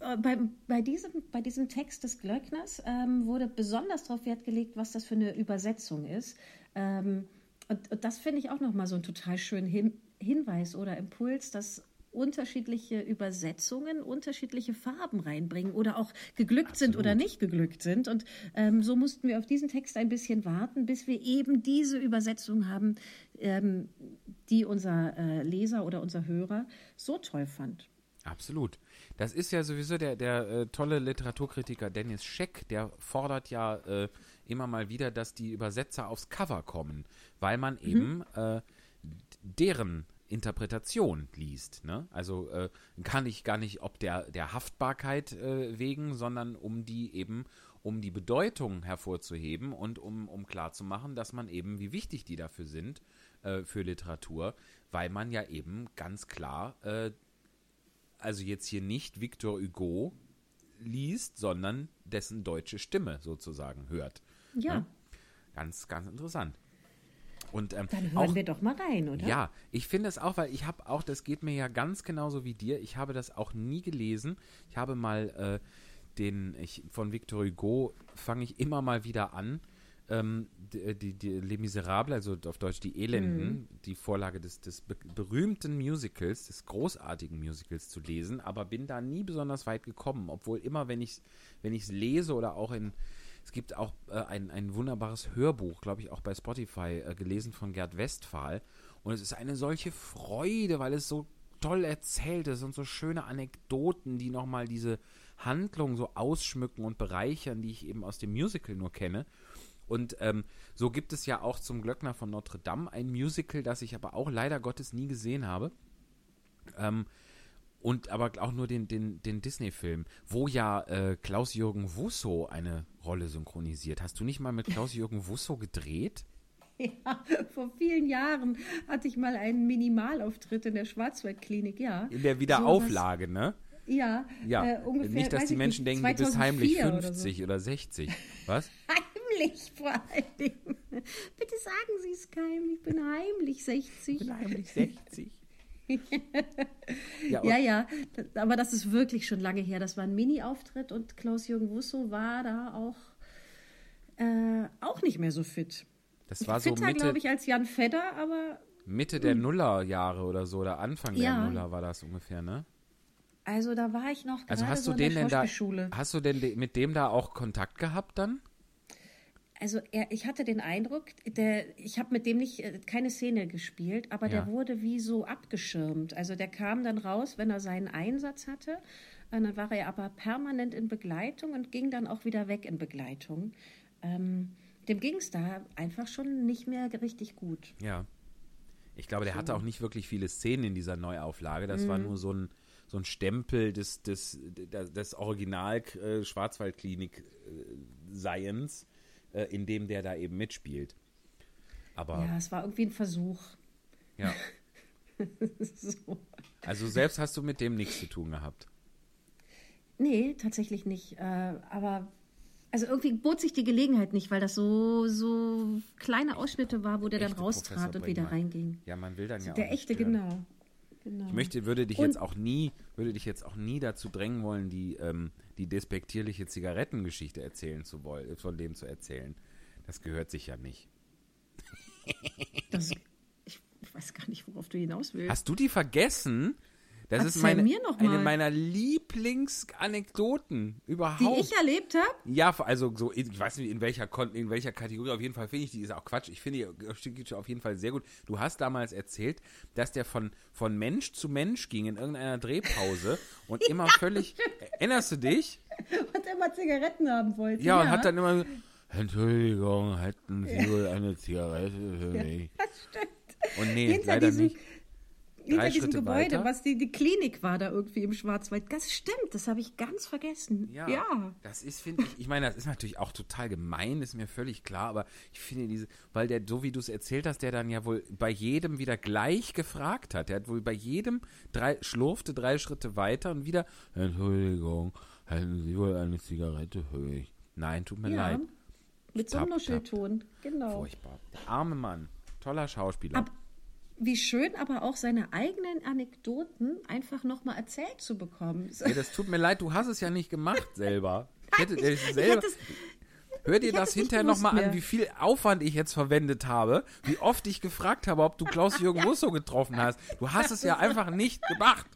äh, bei, bei, diesem, bei diesem Text des Glöckners ähm, wurde besonders darauf Wert gelegt, was das für eine Übersetzung ist. Ähm, und, und das finde ich auch nochmal so einen total schönen Hin Hinweis oder Impuls, dass unterschiedliche Übersetzungen unterschiedliche Farben reinbringen oder auch geglückt sind oder nicht geglückt sind. Und ähm, so mussten wir auf diesen Text ein bisschen warten, bis wir eben diese Übersetzung haben, ähm, die unser äh, Leser oder unser Hörer so toll fand. Absolut. Das ist ja sowieso der, der äh, tolle Literaturkritiker Dennis Scheck, der fordert ja äh, immer mal wieder, dass die Übersetzer aufs Cover kommen, weil man eben äh, deren Interpretation liest. Ne? Also äh, kann ich gar nicht ob der, der Haftbarkeit äh, wegen, sondern um die eben, um die Bedeutung hervorzuheben und um, um klarzumachen, dass man eben, wie wichtig die dafür sind, äh, für Literatur, weil man ja eben ganz klar äh, also jetzt hier nicht Victor Hugo liest, sondern dessen deutsche Stimme sozusagen hört. Ja, Ne? Ganz, ganz interessant. Und ähm, dann hören auch, wir doch mal rein, oder? ja, ich finde es auch, weil ich habe auch, das geht mir ja ganz genauso wie dir, ich habe das auch nie gelesen. Ich habe mal äh, den, ich, von Victor Hugo fange ich immer mal wieder an, ähm, die, die, die Les Miserables, also auf Deutsch die Elenden, die Vorlage des, des be berühmten Musicals, des großartigen Musicals zu lesen, aber bin da nie besonders weit gekommen, obwohl immer, wenn ich wenn ich es lese oder auch in es gibt auch äh, ein, ein wunderbares Hörbuch, glaube ich, auch bei Spotify, äh, gelesen von Gerd Westphal. Und es ist eine solche Freude, weil es so toll erzählt ist und so schöne Anekdoten, die nochmal diese Handlung so ausschmücken und bereichern, die ich eben aus dem Musical nur kenne. Und ähm, so gibt es ja auch zum Glöckner von Notre Dame ein Musical, das ich aber auch leider Gottes nie gesehen habe. Ähm, und aber auch nur den, den, den Disney-Film, wo ja äh, Klaus-Jürgen Wusso eine Rolle synchronisiert. Hast du nicht mal mit Klaus-Jürgen Wusso gedreht? Ja, vor vielen Jahren hatte ich mal einen Minimalauftritt in der Schwarzwaldklinik, ja. In der So Wiederauflage, ne? was- ja, Ja, äh, ungefähr. nicht, dass die ich Menschen nicht, denken, du bist heimlich 2004 oder 50 oder, 60. Was? Heimlich vor allen Dingen. Bitte sagen Sie es keinem, ich bin heimlich 60. heimlich 60. ja, Ja, ja, aber das ist wirklich schon lange her. Das war ein Mini-Auftritt und Klaus-Jürgen Wusso war da auch, äh, auch nicht mehr so fit. das war so Fitter, Mitte, glaube ich, als Jan Fedder, aber Mitte der Nullerjahre oder so, oder Anfang der Ja. Nuller war das ungefähr, ne? also da war ich noch Also gerade hast so du in der den denn da, hast du denn de- mit dem da auch Kontakt gehabt dann? Also er, ich hatte den Eindruck, der, ich habe mit dem nicht äh, keine Szene gespielt, aber Ja. der wurde wie so abgeschirmt. Also der kam dann raus, wenn er seinen Einsatz hatte. Und dann war er aber permanent in Begleitung und ging dann auch wieder weg in Begleitung. Ähm, dem ging es da einfach schon nicht mehr richtig gut. Ja. Ich glaube, der hatte auch nicht wirklich viele Szenen in dieser Neuauflage. Das Mhm. war nur so ein, so ein Stempel des, des, des, des Original äh, in dem der da eben mitspielt. Aber Ja, es war irgendwie ein Versuch. ja. so. Also selbst hast du mit dem nichts zu tun gehabt. Nee, tatsächlich nicht. Äh, aber also irgendwie bot sich die Gelegenheit nicht, weil das so, so kleine Ausschnitte war, wo der dann raustrat und wieder reinging. Ja, man will dann ja auch Der echte, genau. genau. Ich möchte, würde dich Und- jetzt auch nie, würde dich jetzt auch nie dazu drängen wollen, die, ähm, die despektierliche Zigarettengeschichte erzählen zu wollen, von dem zu erzählen. Das gehört sich ja nicht. Das, ich, ich weiß gar nicht, worauf du hinaus willst. Hast du die vergessen? Das ist Erzähl meine, mir noch eine mal. meiner Lieblingsanekdoten Die überhaupt. ich erlebt habe? Ja, also so, ich weiß nicht, in welcher, in welcher Kategorie, auf jeden Fall finde ich, die ist auch Quatsch. Ich finde die auf jeden Fall sehr gut. Du hast damals erzählt, dass der von, von Mensch zu Mensch ging in irgendeiner Drehpause und immer völlig, erinnerst du dich? Und immer Zigaretten haben wollte. Ja, und hat dann immer, Entschuldigung, hätten Sie wohl eine Zigarette für mich? Das stimmt. Und nee, Hinter leider nicht. Hinter Drei diesem Schritte Gebäude, weiter. was die, die Klinik war da irgendwie im Schwarzwald. Das stimmt, das habe ich ganz vergessen. Ja, ja. das ist, finde ich, ich meine, das ist natürlich auch total gemein, ist mir völlig klar, aber ich finde diese, weil der, so wie du es erzählt hast, der dann ja wohl bei jedem wieder gleich gefragt hat. Der hat wohl bei jedem drei, schlurfte drei Schritte weiter und wieder, Entschuldigung, hätten Sie wohl eine Zigarette mich? Nein, tut mir Ja, leid. Mit so einem Nuschelton, genau. Furchtbar. Der arme Mann. Toller Schauspieler. Ab, wie schön aber auch seine eigenen Anekdoten einfach nochmal erzählt zu bekommen. Ja, das tut mir leid, du hast es ja nicht gemacht selber. Ich hätte, ich Ich selber, Hör dir Ich das hinterher nochmal an, wie viel Aufwand ich jetzt verwendet habe, wie oft ich gefragt habe, ob du Klaus-Jürgen Russo getroffen hast. Du hast es ja einfach nicht gemacht.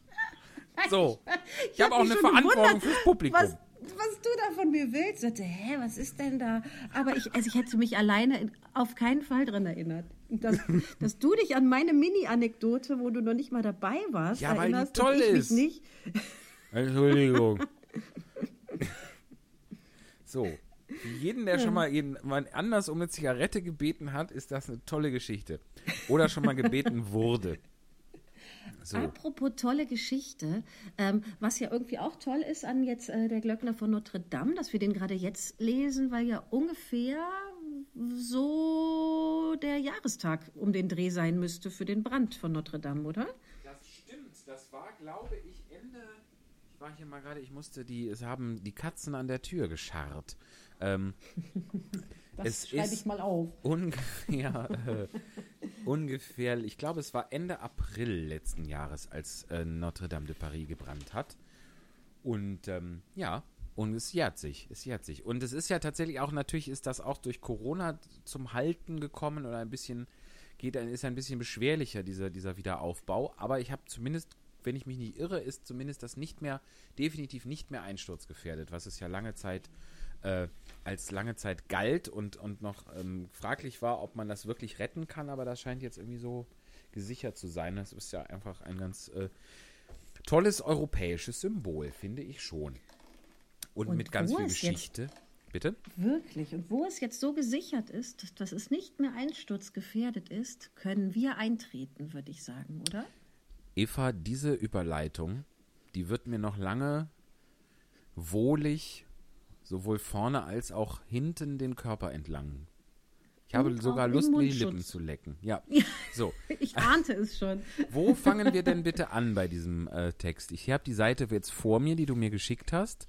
So. Ich habe hab auch eine Verantwortung fürs Publikum. Was, was du da von mir willst. Ich sagte, hä, was ist denn da? Aber ich, also ich hätte mich alleine in, auf keinen Fall dran erinnert. Dass, dass du dich an meine Mini-Anekdote, wo du noch nicht mal dabei warst, Ja, weil die erinnerst toll ist. mich nicht. Entschuldigung. So. Jeden, der schon mal jeden, mal anders um eine Zigarette gebeten hat, ist das eine tolle Geschichte. Oder schon mal gebeten wurde. So. Apropos tolle Geschichte, ähm, was ja irgendwie auch toll ist an jetzt äh, der Glöckner von Notre Dame, dass wir den gerade jetzt lesen, weil ja ungefähr so der Jahrestag um den Dreh sein müsste für den Brand von Notre Dame, oder? Das stimmt. Das war, glaube ich, Ende. Ich war hier mal gerade, ich musste die, es haben die Katzen an der Tür gescharrt. Ähm, Das Es schreibe ist- ich mal auf. ungefähr, äh, ungefähr, ich glaube, es war Ende April letzten Jahres, als äh, Notre Dame de Paris gebrannt hat. Und ähm, ja, und es jährt sich, es jährt sich. Und es ist ja tatsächlich auch, natürlich ist das auch durch Corona zum Halten gekommen oder ein bisschen, geht, ist ein bisschen beschwerlicher, dieser, dieser Wiederaufbau. Aber ich habe zumindest, wenn ich mich nicht irre, ist zumindest das nicht mehr, definitiv nicht mehr einsturzgefährdet, was es ja lange Zeit äh, als lange Zeit galt und, und noch ähm, fraglich war, ob man das wirklich retten kann, aber das scheint jetzt irgendwie so gesichert zu sein. Das ist ja einfach ein ganz äh, tolles europäisches Symbol, finde ich schon. Und, Und mit ganz viel Geschichte. Bitte? Wirklich. Und wo es jetzt so gesichert ist, dass es nicht mehr einsturzgefährdet ist, können wir eintreten, würde ich sagen, oder? Eva, diese Überleitung, die wird mir noch lange wohlig sowohl vorne als auch hinten den Körper entlang. Ich habe Und sogar Lust, mir die. Lippen zu lecken. Ja. So. Ich ahnte es schon. Wo fangen wir denn bitte an bei diesem äh, Text? Ich habe die Seite jetzt vor mir, die du mir geschickt hast.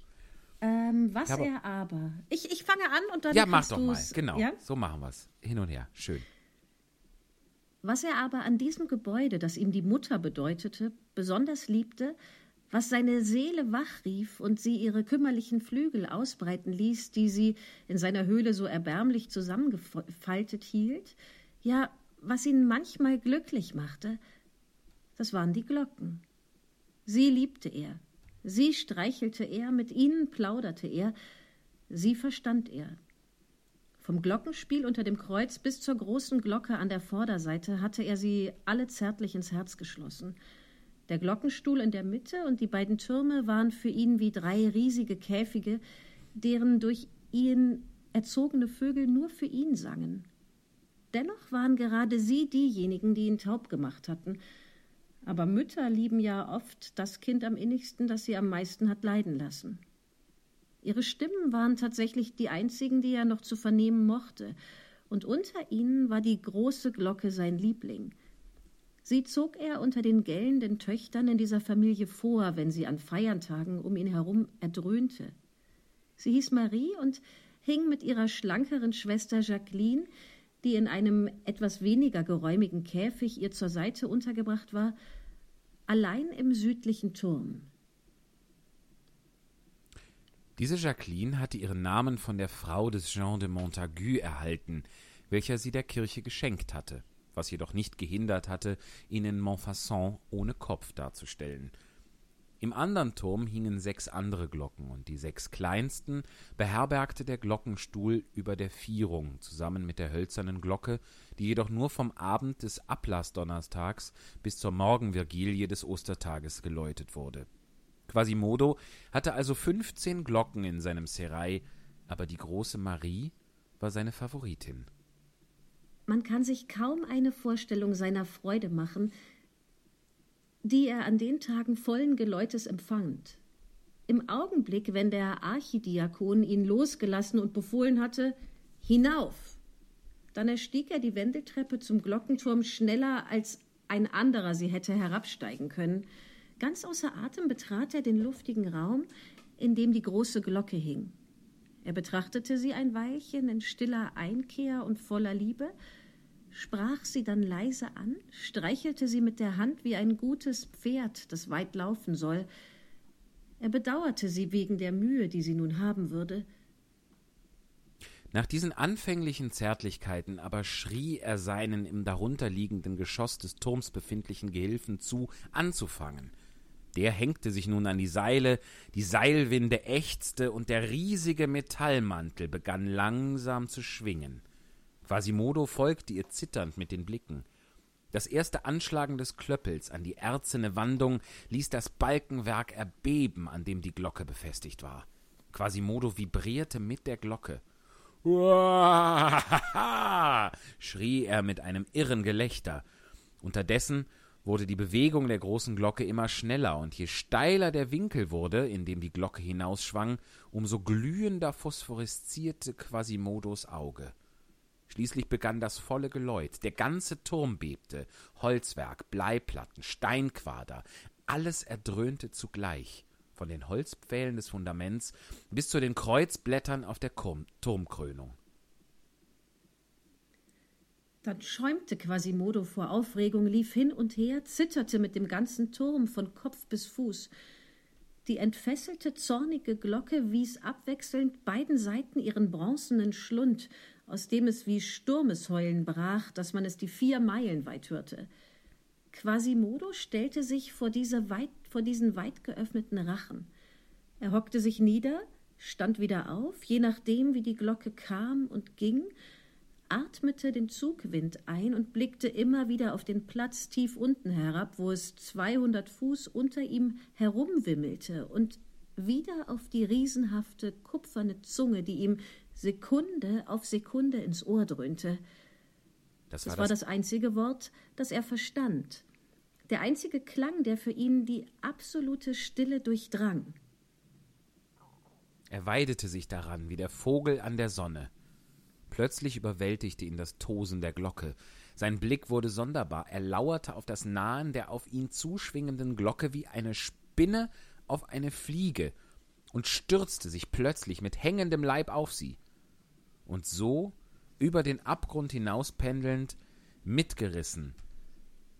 Ähm, was habe- er aber. Ich, ich fange an und dann. Ja, mach doch mal. Genau. Ja? So machen wir es. Hin und her. Schön. Was er aber an diesem Gebäude, das ihm die Mutter bedeutete, besonders liebte, was seine Seele wachrief und sie ihre kümmerlichen Flügel ausbreiten ließ, die sie in seiner Höhle so erbärmlich zusammengefaltet hielt, ja, was ihn manchmal glücklich machte, das waren die Glocken. Sie liebte er, sie streichelte er, mit ihnen plauderte er, sie verstand er. Vom Glockenspiel unter dem Kreuz bis zur großen Glocke an der Vorderseite hatte er sie alle zärtlich ins Herz geschlossen. Der Glockenstuhl in der Mitte und die beiden Türme waren für ihn wie drei riesige Käfige, deren durch ihn erzogene Vögel nur für ihn sangen. Dennoch waren gerade sie diejenigen, die ihn taub gemacht hatten. Aber Mütter lieben ja oft das Kind am innigsten, das sie am meisten hat leiden lassen. Ihre Stimmen waren tatsächlich die einzigen, die er noch zu vernehmen mochte, und unter ihnen war die große Glocke sein Liebling. Sie zog er unter den gellenden Töchtern in dieser Familie vor, wenn sie an Feiertagen um ihn herum erdröhnte. Sie hieß Marie und hing mit ihrer schlankeren Schwester Jacqueline, die in einem etwas weniger geräumigen Käfig ihr zur Seite untergebracht war, allein im südlichen Turm. Diese Jacqueline hatte ihren Namen von der Frau des Jean de Montagu erhalten, welcher sie der Kirche geschenkt hatte, was jedoch nicht gehindert hatte, ihn in Montfaucon ohne Kopf darzustellen. Im anderen Turm hingen sechs andere Glocken, und die sechs kleinsten beherbergte der Glockenstuhl über der Vierung zusammen mit der hölzernen Glocke, die jedoch nur vom Abend des Ablassdonnerstags bis zur Morgenvigilie des Ostertages geläutet wurde. Quasimodo hatte also fünfzehn Glocken in seinem Serai, aber die große Marie war seine Favoritin. Man kann sich kaum eine Vorstellung seiner Freude machen, die er an den Tagen vollen Geläutes empfand. Im Augenblick, wenn der Archidiakon ihn losgelassen und befohlen hatte, hinauf, dann erstieg er die Wendeltreppe zum Glockenturm schneller, als ein anderer sie hätte herabsteigen können. Ganz außer Atem betrat er den luftigen Raum, in dem die große Glocke hing. Er betrachtete sie ein Weilchen in stiller Einkehr und voller Liebe, sprach sie dann leise an, streichelte sie mit der Hand wie ein gutes Pferd, das weit laufen soll. Er bedauerte sie wegen der Mühe, die sie nun haben würde. Nach diesen anfänglichen Zärtlichkeiten aber schrie er seinen im darunterliegenden Geschoss des Turms befindlichen Gehilfen zu, anzufangen – der hängte sich nun an die Seile, die Seilwinde ächzte und der riesige Metallmantel begann langsam zu schwingen. Quasimodo folgte ihr zitternd mit den Blicken. Das erste Anschlagen des Klöppels an die erzene Wandung ließ das Balkenwerk erbeben, an dem die Glocke befestigt war. Quasimodo vibrierte mit der Glocke. Uahaha! schrie er mit einem irren Gelächter. Unterdessen wurde die Bewegung der großen Glocke immer schneller, und je steiler der Winkel wurde, in dem die Glocke hinausschwang, umso glühender phosphoreszierte Quasimodos Auge. Schließlich begann das volle Geläut, der ganze Turm bebte, Holzwerk, Bleiplatten, Steinquader, alles erdröhnte zugleich, von den Holzpfählen des Fundaments bis zu den Kreuzblättern auf der Turmkrönung. Dann schäumte Quasimodo vor Aufregung, lief hin und her, zitterte mit dem ganzen Turm von Kopf bis Fuß. Die entfesselte, zornige Glocke wies abwechselnd beiden Seiten ihren bronzenen Schlund, aus dem es wie Sturmesheulen brach, dass man es die vier Meilen weit hörte. Quasimodo stellte sich vor, diese weit, vor diesen weit geöffneten Rachen. Er hockte sich nieder, stand wieder auf, je nachdem, wie die Glocke kam und ging, atmete den Zugwind ein und blickte immer wieder auf den Platz tief unten herab, wo es zweihundert Fuß unter ihm herumwimmelte, und wieder auf die riesenhafte kupferne Zunge, die ihm Sekunde auf Sekunde ins Ohr dröhnte. Das war, das war das einzige Wort, das er verstand, der einzige Klang, der für ihn die absolute Stille durchdrang. Er weidete sich daran wie der Vogel an der Sonne. Plötzlich überwältigte ihn das Tosen der Glocke. Sein Blick wurde sonderbar. Er lauerte auf das Nahen der auf ihn zuschwingenden Glocke wie eine Spinne auf eine Fliege und stürzte sich plötzlich mit hängendem Leib auf sie. Und so, über den Abgrund hinauspendelnd, mitgerissen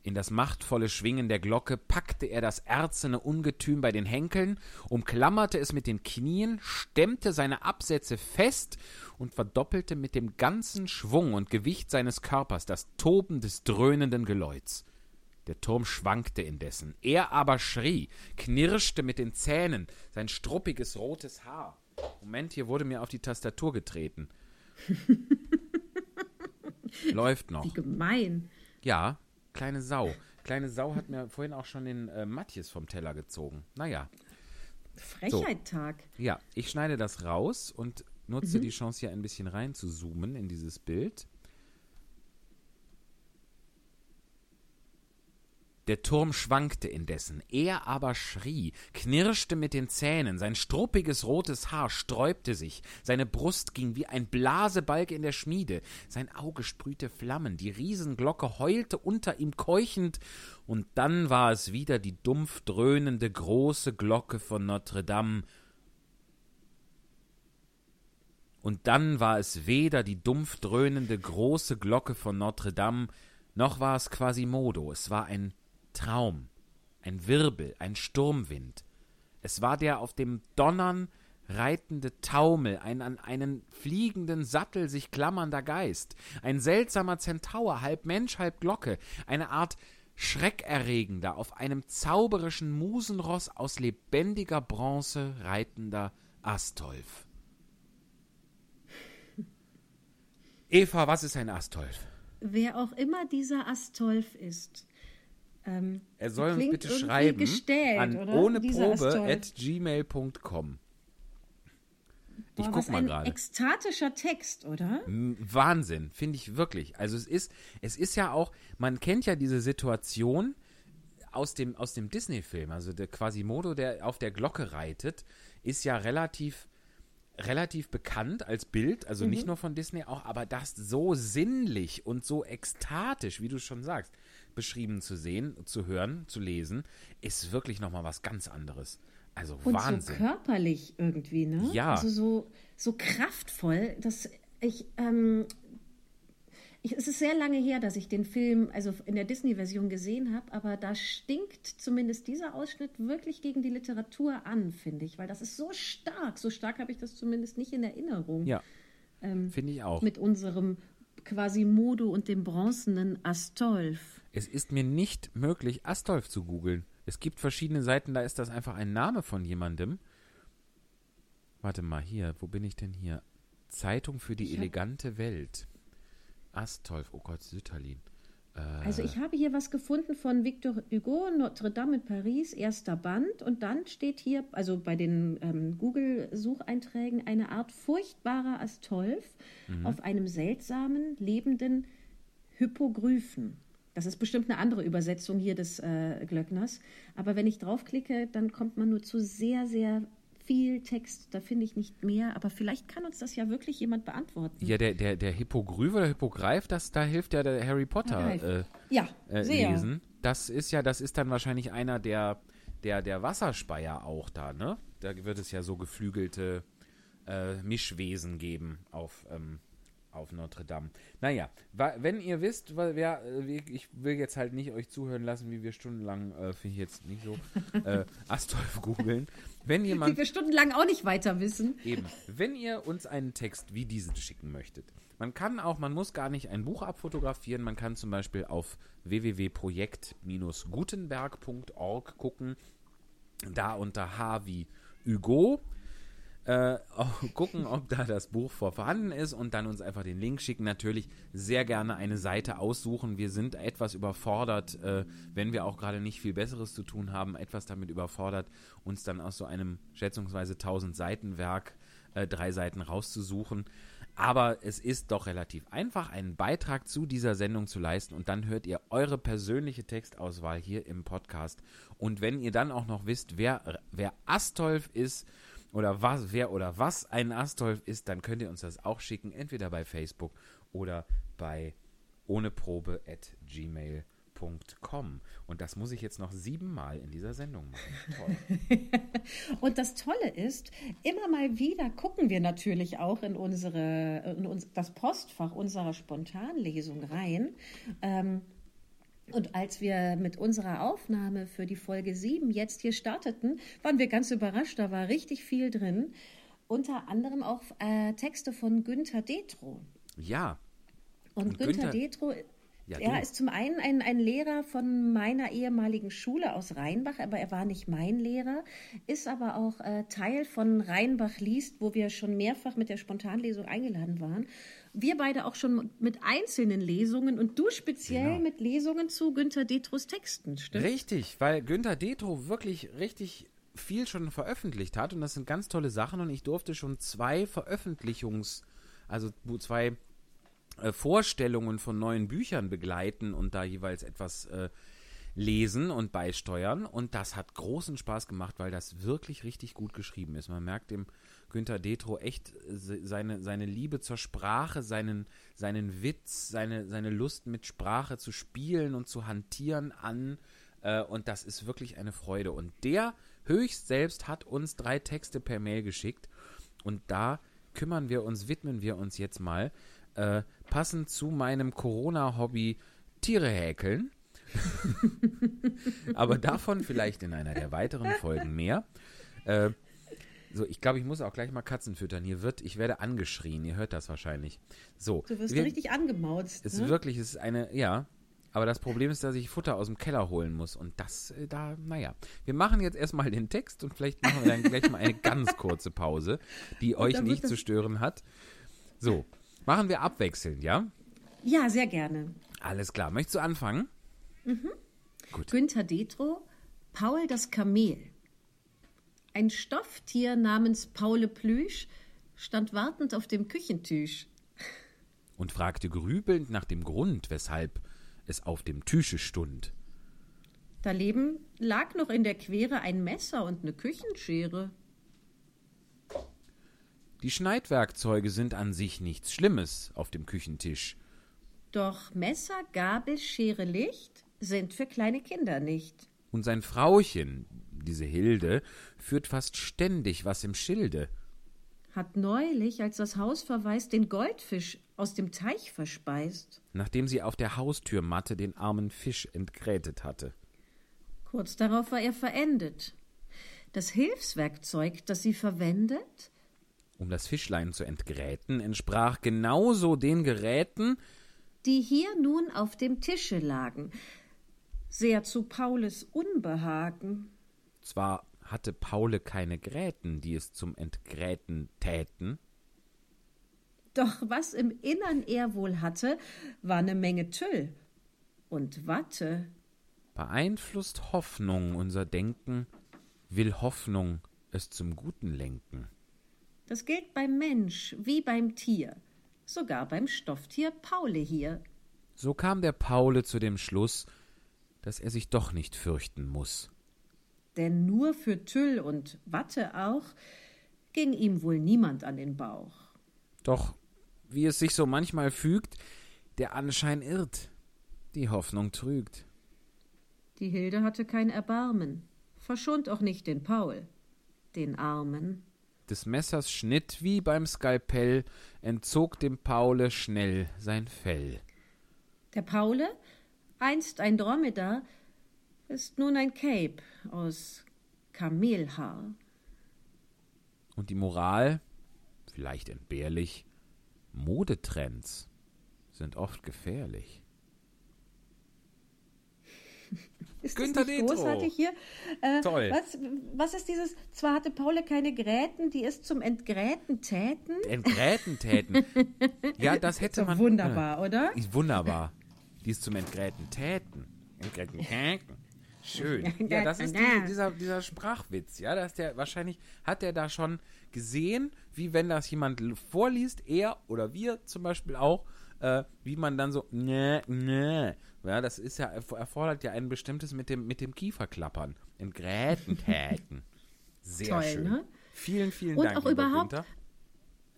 in das machtvolle Schwingen der Glocke packte er das erzene Ungetüm bei den Henkeln, umklammerte es mit den Knien, stemmte seine Absätze fest und verdoppelte mit dem ganzen Schwung und Gewicht seines Körpers das Toben des dröhnenden Geläuts. Der Turm schwankte indessen, er aber schrie, knirschte mit den Zähnen, sein struppiges rotes Haar. Moment, hier wurde mir auf die Tastatur getreten. Läuft noch. Wie gemein. Ja, kleine Sau. Kleine Sau hat mir vorhin auch schon den äh, Matthias vom Teller gezogen. Naja. Frechheit-Tag. So. Ja, ich schneide das raus und nutze mhm. die Chance, hier ein bisschen rein zu zoomen in dieses Bild. Der Turm schwankte indessen, er aber schrie, knirschte mit den Zähnen, sein struppiges rotes Haar sträubte sich, seine Brust ging wie ein Blasebalg in der Schmiede, sein Auge sprühte Flammen, die Riesenglocke heulte unter ihm keuchend, und dann war es wieder die dumpf dröhnende große Glocke von Notre Dame, und dann war es weder die dumpf dröhnende große Glocke von Notre Dame, noch war es Quasimodo, es war ein Traum, ein Wirbel, ein Sturmwind. Es war der auf dem Donnern reitende Taumel, ein an einen fliegenden Sattel sich klammernder Geist, ein seltsamer Zentaur, halb Mensch, halb Glocke, eine Art schreckerregender, auf einem zauberischen Musenross aus lebendiger Bronze reitender Astolf. Eva, was ist ein Astolf? Wer auch immer dieser Astolf ist. Ähm, Er soll uns bitte schreiben gestellt, an oder? ohne Dieser Probe Astolf. at gmail.com. Ich Boah, guck mal gerade. ekstatischer Text, oder? Wahnsinn, finde ich wirklich. Also es ist, es ist ja auch, man kennt ja diese Situation aus dem, aus dem Disney-Film, also der Quasimodo, der auf der Glocke reitet, ist ja relativ, relativ bekannt als Bild, also nicht nur von Disney auch, aber das so sinnlich und so ekstatisch, wie du schon sagst, beschrieben zu sehen, zu hören, zu lesen, ist wirklich nochmal was ganz anderes. Also Und Wahnsinn. so körperlich irgendwie, ne? Ja. Also so, so kraftvoll, dass ich, ähm, ich, es ist sehr lange her, dass ich den Film, also in der Disney-Version gesehen habe, aber da stinkt zumindest dieser Ausschnitt wirklich gegen die Literatur an, finde ich, weil das ist so stark. So stark habe ich das zumindest nicht in Erinnerung. ja, finde ich auch. Mit unserem Quasimodo und dem bronzenen Astolf. Es ist mir nicht möglich, Astolf zu googeln. Es gibt verschiedene Seiten, da ist das einfach ein Name von jemandem. Warte mal, hier, wo bin ich denn hier? Zeitung für die Ich hab- elegante Welt. Astolf, oh Gott, Sütterlin. Äh, Also ich habe hier was gefunden von Victor Hugo, Notre Dame in Paris, erster Band. Und dann steht hier, also bei den ähm, Google-Sucheinträgen, eine Art furchtbarer Astolf auf einem seltsamen, lebenden Hypogryphen. Das ist bestimmt eine andere Übersetzung hier des äh, Glöckners. Aber wenn ich draufklicke, dann kommt man nur zu sehr, sehr viel Text. Da finde ich nicht mehr. Aber vielleicht kann uns das ja wirklich jemand beantworten. ja, der, der, der Hippogryph oder Hippogreif, das, da hilft ja der Harry Potter äh, Ja, äh, sehr. lesen. Das ist ja, das ist dann wahrscheinlich einer der, der, der Wasserspeier auch da, ne? Da wird es ja so geflügelte äh, Mischwesen geben auf, ähm, auf Notre Dame. Naja, wenn ihr wisst, weil wer, äh, wie- ich will jetzt halt nicht euch zuhören lassen, wie wir stundenlang, äh, finde ich jetzt nicht so, äh, Astolf googeln. Wenn jemand wir stundenlang auch nicht weiter wissen. Eben. Wenn ihr uns einen Text wie diesen schicken möchtet, man kann auch, man muss gar nicht ein Buch abfotografieren, man kann zum Beispiel auf www.projekt-gutenberg.org gucken, da unter H wie Hugo, äh, gucken, ob da das Buch vor vorhanden ist und dann uns einfach den Link schicken. Natürlich sehr gerne eine Seite aussuchen. Wir sind etwas überfordert, äh, wenn wir auch gerade nicht viel Besseres zu tun haben, etwas damit überfordert, uns dann aus so einem schätzungsweise 1000 Seiten Werk äh, drei Seiten rauszusuchen. Aber es ist doch relativ einfach, einen Beitrag zu dieser Sendung zu leisten und dann hört ihr eure persönliche Textauswahl hier im Podcast. Und wenn ihr dann auch noch wisst, wer, wer Astolf ist oder was, wer oder was ein Astolf ist, dann könnt ihr uns das auch schicken, entweder bei Facebook oder bei ohneprobe at gmail.com. Und das muss ich jetzt noch siebenmal in dieser Sendung machen. Toll. Und das Tolle ist, immer mal wieder gucken wir natürlich auch in unsere, in uns, das Postfach unserer Spontanlesung rein. Ähm, und als wir mit unserer Aufnahme für die Folge 7 jetzt hier starteten, waren wir ganz überrascht. Da war richtig viel drin. Unter anderem auch äh, Texte von Günther Detro. Ja, Und, Und Günther Günther- Detro, Ja, er ist zum einen ein, ein Lehrer von meiner ehemaligen Schule aus Rheinbach, aber er war nicht mein Lehrer, ist aber auch äh, Teil von Rheinbach liest, wo wir schon mehrfach mit der Spontanlesung eingeladen waren. Wir beide auch schon mit einzelnen Lesungen und du speziell Genau. mit Lesungen zu Günther Detros Texten, stimmt? Richtig, weil Günther Detro wirklich richtig viel schon veröffentlicht hat und das sind ganz tolle Sachen und ich durfte schon zwei Veröffentlichungs, also zwei äh, Vorstellungen von neuen Büchern begleiten und da jeweils etwas äh, lesen und beisteuern und das hat großen Spaß gemacht, weil das wirklich richtig gut geschrieben ist. Man merkt dem Günther Detro echt se- seine, seine Liebe zur Sprache, seinen, seinen Witz, seine, seine Lust mit Sprache zu spielen und zu hantieren an äh, und das ist wirklich eine Freude. Und der höchst selbst hat uns drei Texte per Mail geschickt und da kümmern wir uns, widmen wir uns jetzt mal äh, passend zu meinem Corona-Hobby Tiere häkeln. Aber davon vielleicht in einer der weiteren Folgen mehr. Äh, so, ich glaube, ich muss auch gleich mal Katzen füttern. Hier wird, ich werde angeschrien. Ihr hört das wahrscheinlich. So, Du wirst wir- richtig angemauzt. es ist ne? wirklich, es ist eine, ja, Aber das Problem ist, dass ich Futter aus dem Keller holen muss. Und das, äh, da, naja. Wir machen jetzt erstmal den Text und vielleicht machen wir dann gleich mal eine ganz kurze Pause, die euch nicht zu stören hat. So, machen wir abwechselnd, ja? Ja, sehr gerne. Alles klar. Möchtest du anfangen? Günther Detro, Paul das Kamel. Ein Stofftier namens Paule Plüsch stand wartend auf dem Küchentisch. Und fragte grübelnd nach dem Grund, weshalb es auf dem Tische stund. Daneben lag noch in der Quere ein Messer und eine Küchenschere. Die Schneidwerkzeuge sind an sich nichts Schlimmes auf dem Küchentisch. Doch Messer, Gabel, Schere, Licht sind für kleine Kinder nicht. Und sein Frauchen, diese Hilde, führt fast ständig was im Schilde. Hat neulich, als das Haus verwaist, den Goldfisch aus dem Teich verspeist. nachdem sie auf der Haustürmatte den armen Fisch entgrätet hatte. Kurz darauf war er verendet. Das Hilfswerkzeug, das sie verwendet, Um das Fischlein zu entgräten, entsprach genauso den Geräten, die hier nun auf dem Tische lagen, sehr zu Paules Unbehagen. Zwar hatte Paule keine Gräten, die es zum Entgräten täten, Doch was im Innern er wohl hatte, war eine Menge Tüll und Watte. beeinflusst Hoffnung unser Denken, will Hoffnung es zum Guten lenken. Das gilt beim Mensch wie beim Tier, sogar beim Stofftier Paule hier. So kam der Paule zu dem Schluss, dass er sich doch nicht fürchten muss. Denn nur für Tüll und Watte auch ging ihm wohl niemand an den Bauch. Doch, wie es sich so manchmal fügt, der Anschein irrt, die Hoffnung trügt. Die Hilde hatte kein Erbarmen, verschont auch nicht den Paul, den Armen. Des Messers Schnitt wie beim Skalpell entzog dem Paule schnell sein Fell. Der Paule, einst ein Dromedar, ist nun ein Cape aus Kamelhaar. Und die Moral, vielleicht entbehrlich, Modetrends sind oft gefährlich. Ist Günther das nicht Detro. großartig hier? Äh, Toll. Was, was ist dieses? Zwar hatte Paule keine Gräten, die ist zum Entgräten täten. Entgräten täten. Ja, das hätte Doch man. wunderbar, oder? Ist wunderbar. Die ist zum Entgräten täten. Entgräten täten. Schön. Ja, das ist die, dieser, dieser Sprachwitz, ja, dass der wahrscheinlich hat er da schon gesehen, wie wenn das jemand vorliest, er oder wir zum Beispiel auch, äh, wie man dann so, ne, ne, ja, das ist ja, erf- erfordert ja ein bestimmtes mit dem, mit dem Kieferklappern. Entgräten täten. Sehr Toll, schön. ne? Vielen, vielen Und Dank, auch lieber überhaupt Günther.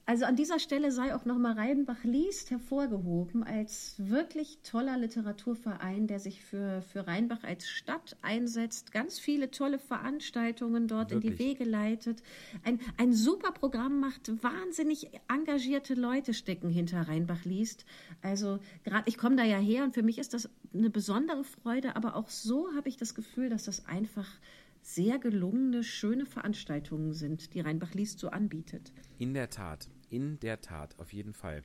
Also an dieser Stelle sei auch nochmal Reidenbach liest hervorgehoben als wirklich toller Literaturverein, der sich für, für Rheinbach als Stadt einsetzt, ganz viele tolle Veranstaltungen dort in die Wirklich. Wege leitet, ein, ein super Programm macht, wahnsinnig engagierte Leute stecken hinter Rheinbach liest. Also gerade, ich komme da ja her und für mich ist das eine besondere Freude, aber auch so habe ich das Gefühl, dass das einfach sehr gelungene, schöne Veranstaltungen sind, die Rheinbach liest so anbietet. In der Tat, in der Tat, auf jeden Fall.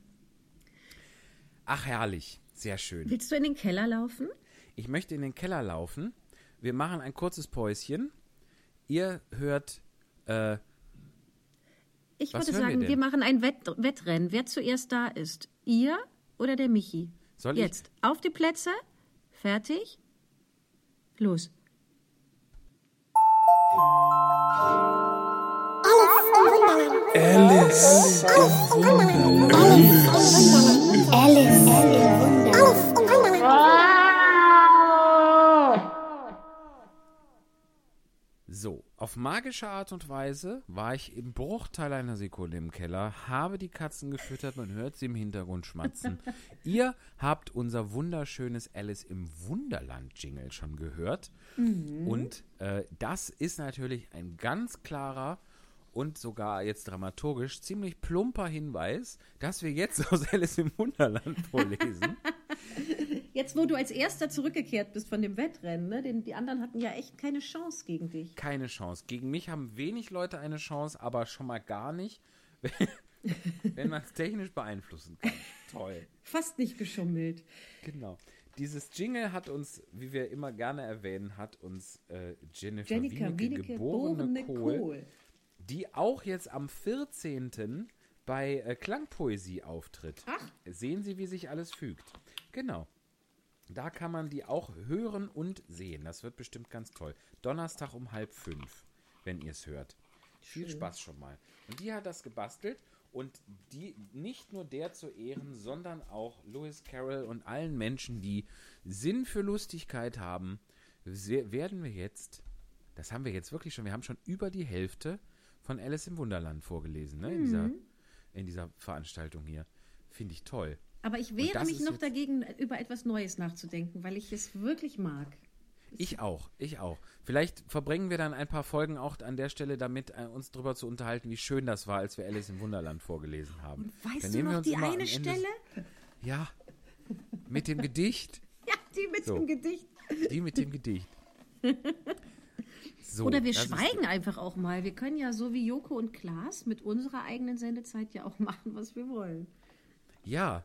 Ach, herrlich, sehr schön. Willst du in den Keller laufen? Ich möchte in den Keller laufen. Wir machen ein kurzes Päuschen. Ihr hört, äh, Ich würde wir sagen, denn? wir, machen ein Wett Wettrennen. Wer zuerst da ist? Ihr oder der Michi? Soll ich- Jetzt auf die Plätze. Fertig. Los. Alice im Wunderland. Alice im Wunderland. so, auf magische Art und Weise war ich im Bruchteil einer Sekunde im Keller, habe die Katzen gefüttert, man hört sie im Hintergrund schmatzen. Ihr habt unser wunderschönes Alice im Wunderland Jingle schon gehört. Und äh, das ist natürlich ein ganz klarer und sogar jetzt dramaturgisch ziemlich plumper Hinweis, dass wir jetzt aus Alice im Wunderland vorlesen. Jetzt, wo du als Erster zurückgekehrt bist von dem Wettrennen, ne? Den, die anderen hatten ja echt keine Chance gegen dich. Keine Chance. Gegen mich haben wenig Leute eine Chance, aber schon mal gar nicht, Wenn man es technisch beeinflussen kann. Toll. Fast nicht geschummelt. Genau. Dieses Jingle hat uns, wie wir immer gerne erwähnen, hat uns äh, Jennifer Jennifer Wienecke, Wiedeke, geborene geborene Kohl, Kohl. Die auch jetzt am 14. bei äh, Klangpoesie auftritt. Ach. Sehen Sie, wie sich alles fügt. Genau. Da kann man die auch hören und sehen. Das wird bestimmt ganz toll. Donnerstag um halb fünf, wenn ihr es hört. Viel Spaß schon mal. Und die hat das gebastelt und die nicht nur der zu Ehren, sondern auch Lewis Carroll und allen Menschen, die Sinn für Lustigkeit haben, werden wir jetzt, das haben wir jetzt wirklich schon, wir haben schon über die Hälfte von Alice im Wunderland vorgelesen, ne, in, dieser, in dieser Veranstaltung hier. Finde ich toll. Aber ich wehre mich noch dagegen, über etwas Neues nachzudenken, weil ich es wirklich mag. Ich auch, ich auch. Vielleicht verbringen wir dann ein paar Folgen auch an der Stelle damit, äh, uns darüber zu unterhalten, wie schön das war, als wir Alice im Wunderland vorgelesen haben. Und Dann weißt du nehmen wir noch die eine Stelle? Ja, mit dem Gedicht. Ja, die mit So. dem Gedicht. Die mit dem Gedicht. So, Oder wir schweigen einfach auch mal. Wir können ja so wie Joko und Klaas mit unserer eigenen Sendezeit ja auch machen, was wir wollen. Ja,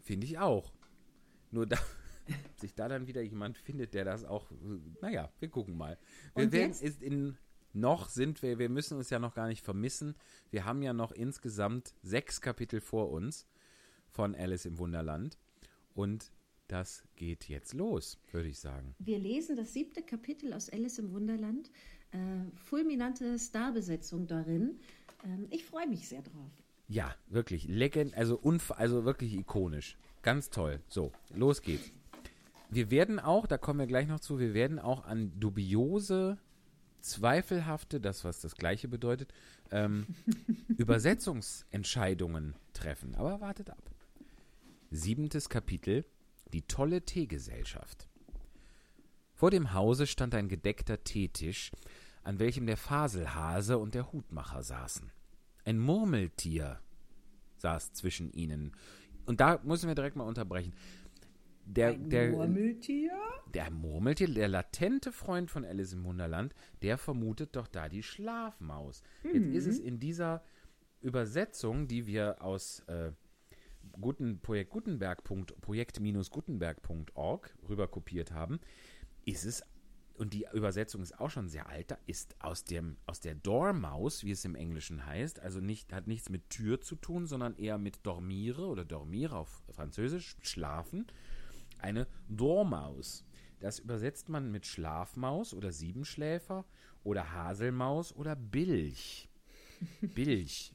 finde ich auch. Nur da, sich da dann wieder jemand findet, der das auch, naja, wir gucken mal. Wir Und werden jetzt? ist in, noch sind wir, wir müssen uns ja noch gar nicht vermissen. Wir haben ja noch insgesamt sechs Kapitel vor uns von Alice im Wunderland. Und das geht jetzt los, würde ich sagen. Wir lesen das siebte Kapitel aus Alice im Wunderland. Äh, fulminante Starbesetzung darin. Ähm, ich freue mich sehr drauf. Ja, wirklich, legend, also, also wirklich ikonisch. Ganz toll. So, los geht's. Wir werden auch, da kommen wir gleich noch zu, wir werden auch an dubiose, zweifelhafte, das was das gleiche bedeutet, ähm, Übersetzungsentscheidungen treffen. Aber wartet ab. Siebentes Kapitel, die tolle Teegesellschaft. Vor dem Hause stand ein gedeckter Teetisch, an welchem der Faselhase und der Hutmacher saßen. Ein Murmeltier saß zwischen ihnen. Und da müssen wir direkt mal unterbrechen. Der, der, Murmeltier? der Murmeltier, der latente Freund von Alice im Wunderland, der vermutet doch da die Schlafmaus. Jetzt ist es in dieser Übersetzung, die wir aus äh, Guten, Projekt Gutenberg. Projekt-Gutenberg.org rüber kopiert haben, ist es, und die Übersetzung ist auch schon sehr alt, da ist aus, dem, aus der Dormaus, wie es im Englischen heißt, also nicht, hat nichts mit Tür zu tun, sondern eher mit dormire oder dormire auf Französisch, schlafen, eine Dormaus. Das übersetzt man mit Schlafmaus oder Siebenschläfer oder Haselmaus oder Bilch. Bilch.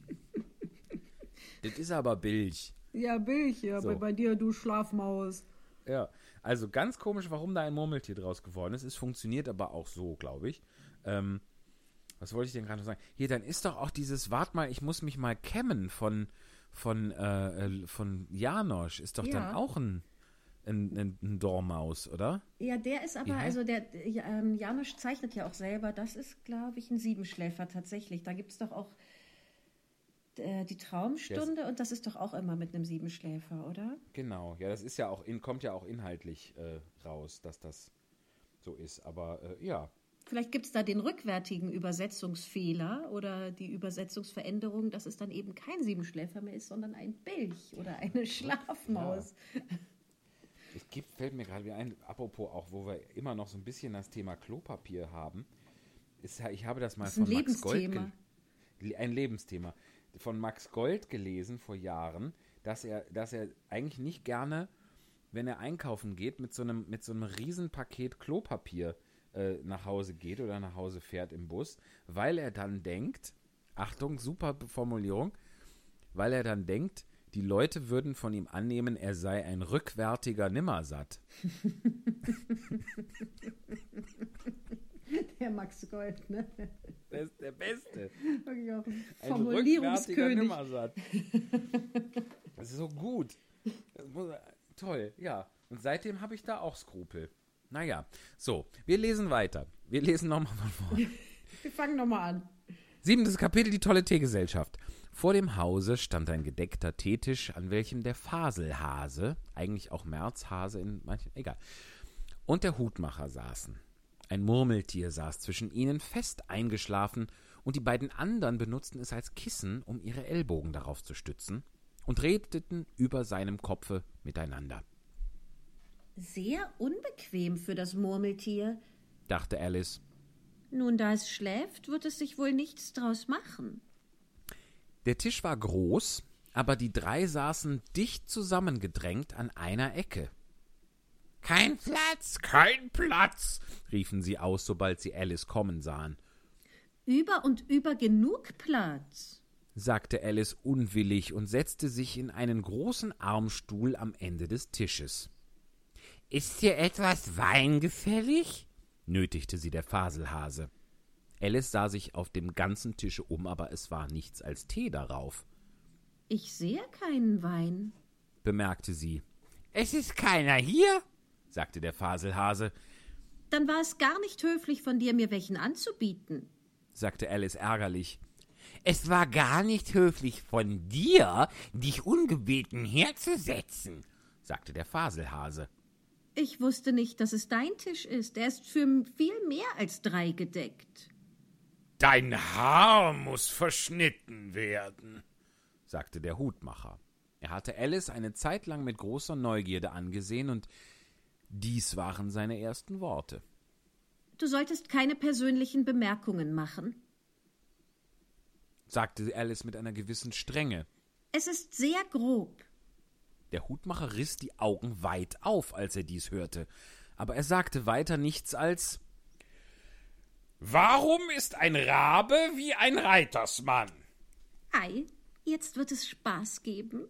das ist aber Bilch. Ja, Bilch, ja, So. bei, bei dir, du Schlafmaus. Ja, also ganz komisch, warum da ein Murmeltier draus geworden ist. Es funktioniert aber auch so, glaube ich. Ähm, was wollte ich denn gerade noch sagen? Hier, dann ist doch auch dieses, wart mal, ich muss mich mal kämmen von, von, äh, äh, von Janosch, ist doch Ja. dann auch ein, ein, ein, ein Dormaus, oder? Ja, der ist aber, heißt- also der ja, ähm, Janusz zeichnet ja auch selber, das ist, glaube ich, ein Siebenschläfer tatsächlich. Da gibt es doch auch die Traumstunde und das ist doch auch immer mit einem Siebenschläfer, oder? Genau, ja, das ist ja auch, in, kommt ja auch inhaltlich äh, raus, dass das so ist. Aber äh, ja, Vielleicht gibt es da den rückwärtigen Übersetzungsfehler oder die Übersetzungsveränderung, dass es dann eben kein Siebenschläfer mehr ist, sondern ein Bilch oder eine Schlafmaus. Es gibt, fällt mir gerade wieder ein, apropos auch, wo wir immer noch so ein bisschen das Thema Klopapier haben. Ist, ja- ich habe das mal Das ein von Max Gold. Lebensthema. gel- Ein Lebensthema. Von Max Gold gelesen vor Jahren, dass er, dass er eigentlich nicht gerne, wenn er einkaufen geht, mit so einem, mit so einem Riesenpaket Klopapier äh, nach Hause geht oder nach Hause fährt im Bus, weil er dann denkt, Achtung, super Formulierung, weil er dann denkt, die Leute würden von ihm annehmen, er sei ein rückwärtiger Nimmersatt. Der Max Gold, ne? Das ist der Beste. Wirklich auch ein Formulierungskönig. Das ist so gut. Muss, toll, ja. Und seitdem habe ich da auch Skrupel. Naja, so, wir lesen weiter. Wir lesen nochmal von vorne. Wir fangen nochmal an. Siebentes Kapitel, die tolle Teegesellschaft. Vor dem Hause stand ein gedeckter Teetisch, an welchem der Faselhase, eigentlich auch Märzhase in manchen, egal, und der Hutmacher saßen. Ein Murmeltier saß zwischen ihnen fest eingeschlafen und die beiden anderen benutzten es als Kissen, um ihre Ellbogen darauf zu stützen, und redeten über seinem Kopfe miteinander. Sehr unbequem für das Murmeltier. dachte Alice. Nun, da es schläft, wird es sich wohl nichts draus machen. Der Tisch war groß, aber die drei saßen dicht zusammengedrängt an einer Ecke. Kein Platz, kein Platz, riefen sie aus, sobald sie Alice kommen sahen, Über und über genug Platz. sagte Alice unwillig und setzte sich in einen großen Armstuhl am Ende des Tisches. Ist dir etwas Wein gefällig? nötigte sie der Faselhase. Alice sah sich auf dem ganzen Tische um, aber es war nichts als Tee darauf. Ich sehe keinen Wein. bemerkte sie. Es ist keiner hier, sagte der Faselhase, Dann war es gar nicht höflich von dir, mir welchen anzubieten. sagte Alice ärgerlich. Es war gar nicht höflich von dir, dich ungebeten herzusetzen, sagte der Faselhase. Ich wusste nicht, dass es dein Tisch ist. Er ist für viel mehr als drei gedeckt. Dein Haar muss verschnitten werden, sagte der Hutmacher. Er hatte Alice eine Zeit lang mit großer Neugierde angesehen, und dies waren seine ersten Worte. Du solltest keine persönlichen Bemerkungen machen. sagte Alice mit einer gewissen Strenge. Es ist sehr grob. Der Hutmacher riss die Augen weit auf, als er dies hörte, aber er sagte weiter nichts als Warum ist ein Rabe wie ein Reitersmann? Ei, jetzt wird es Spaß geben.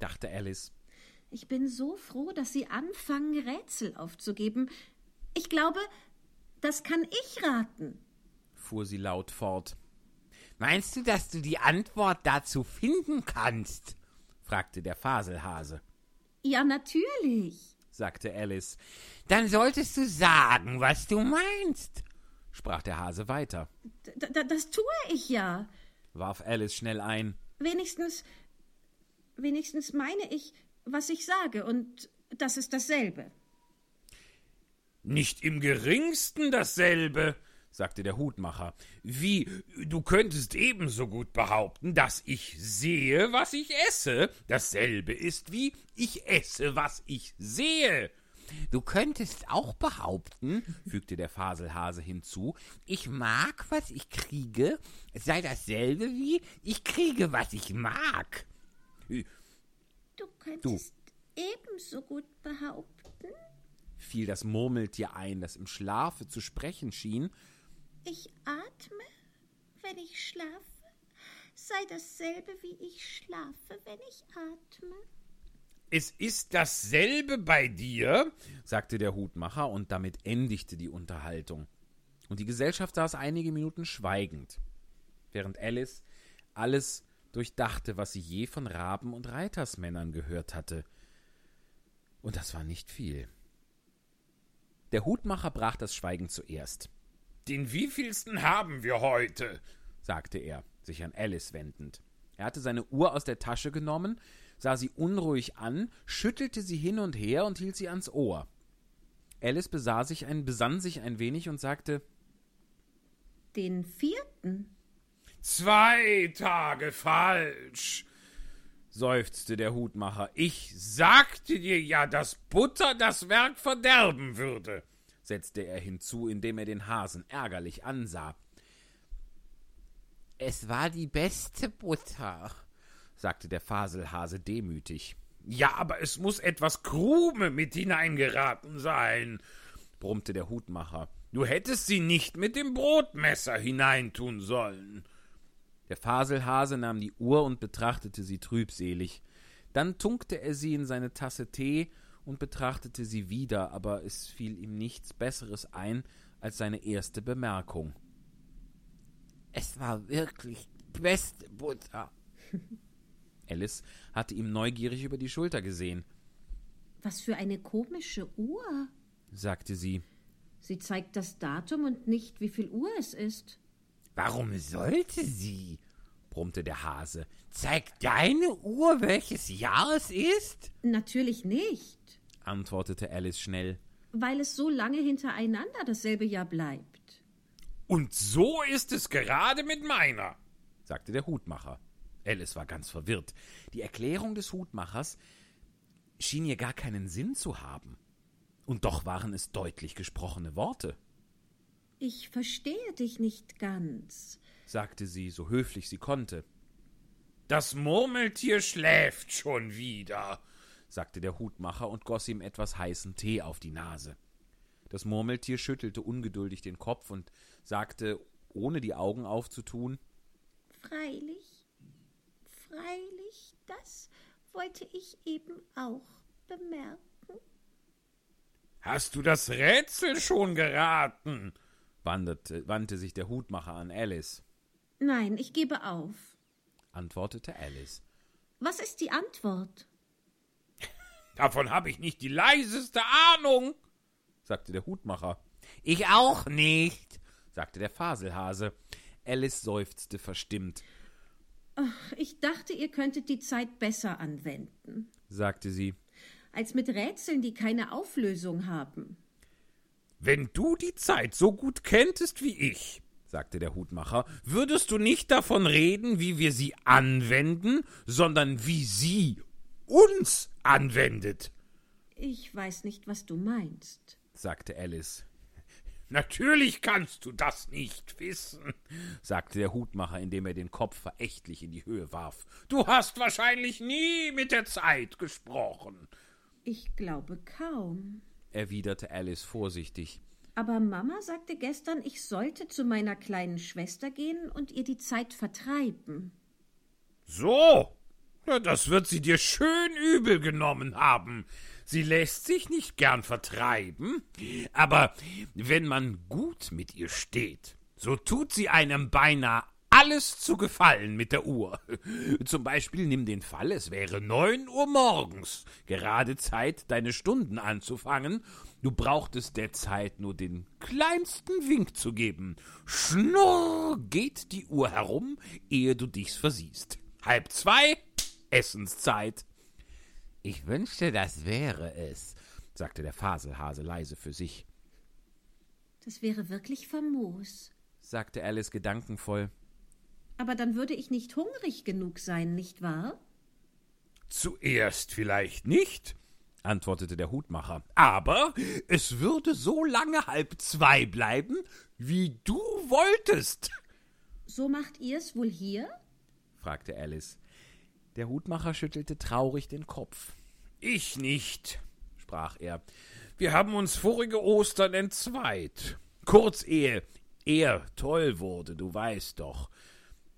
dachte Alice. Ich bin so froh, dass Sie anfangen, Rätsel aufzugeben. Ich glaube, das kann ich raten. fuhr sie laut fort. Meinst du, dass du die Antwort dazu finden kannst? fragte der Faselhase, Ja, natürlich. sagte Alice. Dann solltest du sagen, was du meinst, sprach der Hase weiter, D das tue ich ja. warf Alice schnell ein. Wenigstens, wenigstens meine ich, was ich sage, und das ist dasselbe. Nicht im geringsten dasselbe, sagte der Hutmacher. Wie, du könntest ebenso gut behaupten, dass ich sehe, was ich esse. Dasselbe ist wie ich esse, was ich sehe. Du könntest auch behaupten, fügte der Faselhase hinzu, ich mag, was ich kriege, es sei dasselbe wie ich kriege, was ich mag. Du könntest ebenso gut behaupten. fiel das Murmeltier ein, das im Schlafe zu sprechen schien, Ich atme, wenn ich schlafe, sei dasselbe wie ich schlafe, wenn ich atme. Es ist dasselbe bei dir, sagte der Hutmacher, und damit endigte die Unterhaltung. Und die Gesellschaft saß einige Minuten schweigend, während Alice alles durchdachte, was sie je von Raben und Reitersmännern gehört hatte. Und das war nicht viel. Der Hutmacher brach das Schweigen zuerst. Den wievielsten haben wir heute? sagte er, sich an Alice wendend. Er hatte seine Uhr aus der Tasche genommen, sah sie unruhig an, schüttelte sie hin und her und hielt sie ans Ohr. Alice besah sich ein, besann sich ein wenig und sagte Den vierten. Zwei Tage falsch, seufzte der Hutmacher. Ich sagte dir ja, dass Butter das Werk verderben würde, setzte er hinzu, indem er den Hasen ärgerlich ansah. Es war die beste Butter, sagte der Faselhase demütig. Ja, aber es muss etwas Krume mit hineingeraten sein, brummte der Hutmacher. Du hättest sie nicht mit dem Brotmesser hineintun sollen. Der Faselhase nahm die Uhr und betrachtete sie trübselig. Dann tunkte er sie in seine Tasse Tee und betrachtete sie wieder, aber es fiel ihm nichts Besseres ein als seine erste Bemerkung. Es war wirklich die beste Butter. Alice hatte ihm neugierig über die Schulter gesehen, Was für eine komische Uhr. sagte sie. Sie zeigt das Datum und nicht, wie viel Uhr es ist. Warum sollte sie? brummte der Hase. Zeigt deine Uhr, welches Jahr es ist? Natürlich nicht, antwortete Alice schnell. weil es so lange hintereinander dasselbe Jahr bleibt. Und so ist es gerade mit meiner, sagte der Hutmacher. Alice war ganz verwirrt. Die Erklärung des Hutmachers schien ihr gar keinen Sinn zu haben. Und doch waren es deutlich gesprochene Worte, Ich verstehe dich nicht ganz. sagte sie, so höflich sie konnte. Das Murmeltier schläft schon wieder, sagte der Hutmacher und goss ihm etwas heißen Tee auf die Nase. Das Murmeltier schüttelte ungeduldig den Kopf und sagte, ohne die Augen aufzutun, Freilich, freilich, das wollte ich eben auch bemerken. Hast du das Rätsel schon geraten? Wanderte, wandte sich der Hutmacher an Alice, Nein, ich gebe auf. antwortete Alice. Was ist die Antwort? Davon habe ich nicht die leiseste Ahnung, sagte der Hutmacher. Ich auch nicht, sagte der Faselhase. Alice seufzte verstimmt, Ich dachte, ihr könntet die Zeit besser anwenden, sagte sie. als mit Rätseln, die keine Auflösung haben. Wenn du die Zeit so gut kenntest wie ich, sagte der Hutmacher, würdest du nicht davon reden, wie wir sie anwenden, sondern wie sie uns anwendet, Ich weiß nicht, was du meinst. sagte Alice. Natürlich kannst du das nicht wissen, sagte der Hutmacher, indem er den Kopf verächtlich in die Höhe warf. Du hast wahrscheinlich nie mit der Zeit gesprochen, Ich glaube kaum. Erwiderte Alice vorsichtig. Aber Mama sagte gestern, ich sollte zu meiner kleinen Schwester gehen und ihr die Zeit vertreiben. So, na, das wird sie dir schön übel genommen haben. Sie lässt sich nicht gern vertreiben, aber wenn man gut mit ihr steht, so tut sie einem beinahe alles zu gefallen mit der Uhr. Zum Beispiel nimm den Fall, es wäre neun Uhr morgens, gerade Zeit, deine Stunden anzufangen. Du brauchtest der Zeit nur den kleinsten Wink zu geben. Schnurr geht die Uhr herum, ehe du dich's versiehst. Halb zwei, Essenszeit. Ich wünschte, das wäre es, sagte der Faselhase leise für sich, Das wäre wirklich famos. sagte Alice gedankenvoll. Aber dann würde ich nicht hungrig genug sein, nicht wahr? Zuerst vielleicht nicht, antwortete der Hutmacher, aber es würde so lange halb zwei bleiben, wie du wolltest, So macht ihr's wohl hier? fragte Alice. Der Hutmacher schüttelte traurig den Kopf. Ich nicht, sprach er. Wir haben uns vorige Ostern entzweit. Kurz ehe er toll wurde, du weißt doch,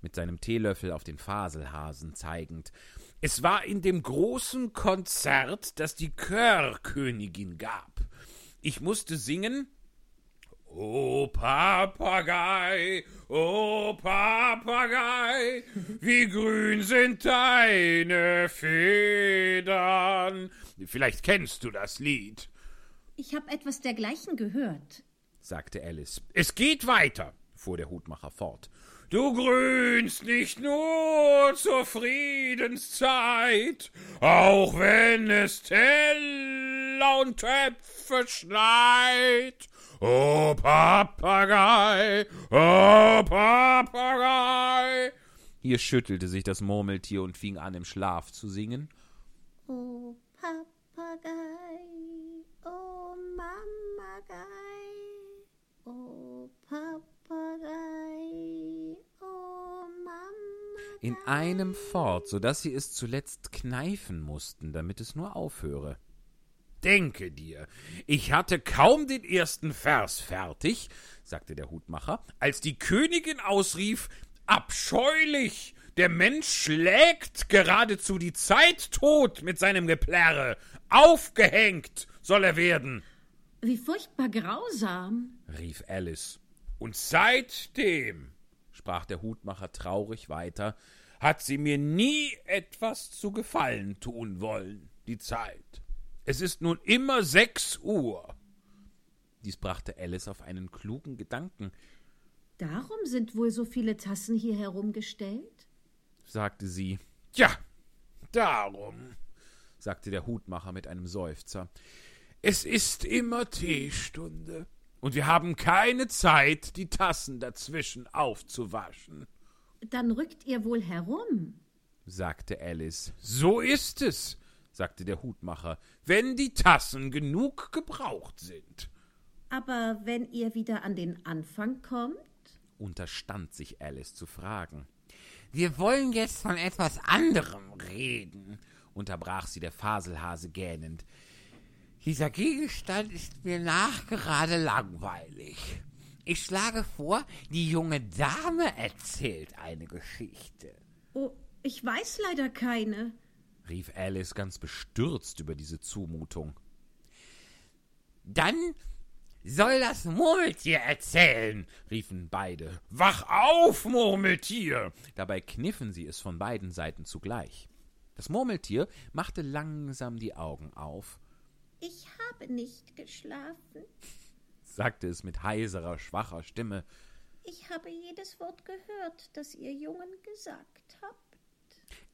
mit seinem Teelöffel auf den Faselhasen zeigend. Es war in dem großen Konzert, das die Chörkönigin gab. Ich musste singen O Papagei, o Papagei, wie grün sind deine Federn. Vielleicht kennst du das Lied, Ich habe etwas dergleichen gehört. sagte Alice. Es geht weiter, fuhr der Hutmacher fort. Du grünst nicht nur zur Friedenszeit, auch wenn es Teller und Töpfe schneit. O Papagei, o Papagei. Hier schüttelte sich das Murmeltier und fing an, im Schlaf zu singen. Oh Papagei, oh Mamagei, oh Papagei, oh. In einem fort, so dass sie es zuletzt kneifen mussten, damit es nur aufhöre. Denke dir, ich hatte kaum den ersten Vers fertig, sagte der Hutmacher, als die Königin ausrief Abscheulich. Der Mensch schlägt geradezu die Zeit tot mit seinem Geplärre. Aufgehängt soll er werden, Wie furchtbar grausam. rief Alice. Und seitdem, sprach der Hutmacher traurig weiter, hat sie mir nie etwas zu Gefallen tun wollen, die Zeit. Es ist nun immer sechs Uhr. Dies brachte Alice auf einen klugen Gedanken, Darum sind wohl so viele Tassen hier herumgestellt? sagte sie. Ja, darum, sagte der Hutmacher mit einem Seufzer. Es ist immer Teestunde. Und wir haben keine Zeit, die Tassen dazwischen aufzuwaschen, Dann rückt ihr wohl herum. sagte Alice. So ist es, sagte der Hutmacher, wenn die Tassen genug gebraucht sind. Aber wenn ihr wieder an den Anfang kommt? unterstand sich Alice zu fragen. Wir wollen jetzt von etwas anderem reden, unterbrach sie der Faselhase gähnend. Dieser Gegenstand ist mir nachgerade langweilig. Ich schlage vor, die junge Dame erzählt eine Geschichte, Oh, ich weiß leider keine. rief Alice ganz bestürzt über diese Zumutung. Dann soll das Murmeltier erzählen, riefen beide. Wach auf, Murmeltier! Dabei kniffen sie es von beiden Seiten zugleich. Das Murmeltier machte langsam die Augen auf, Ich habe nicht geschlafen. sagte es mit heiserer, schwacher Stimme. Ich habe jedes Wort gehört, das ihr Jungen gesagt habt.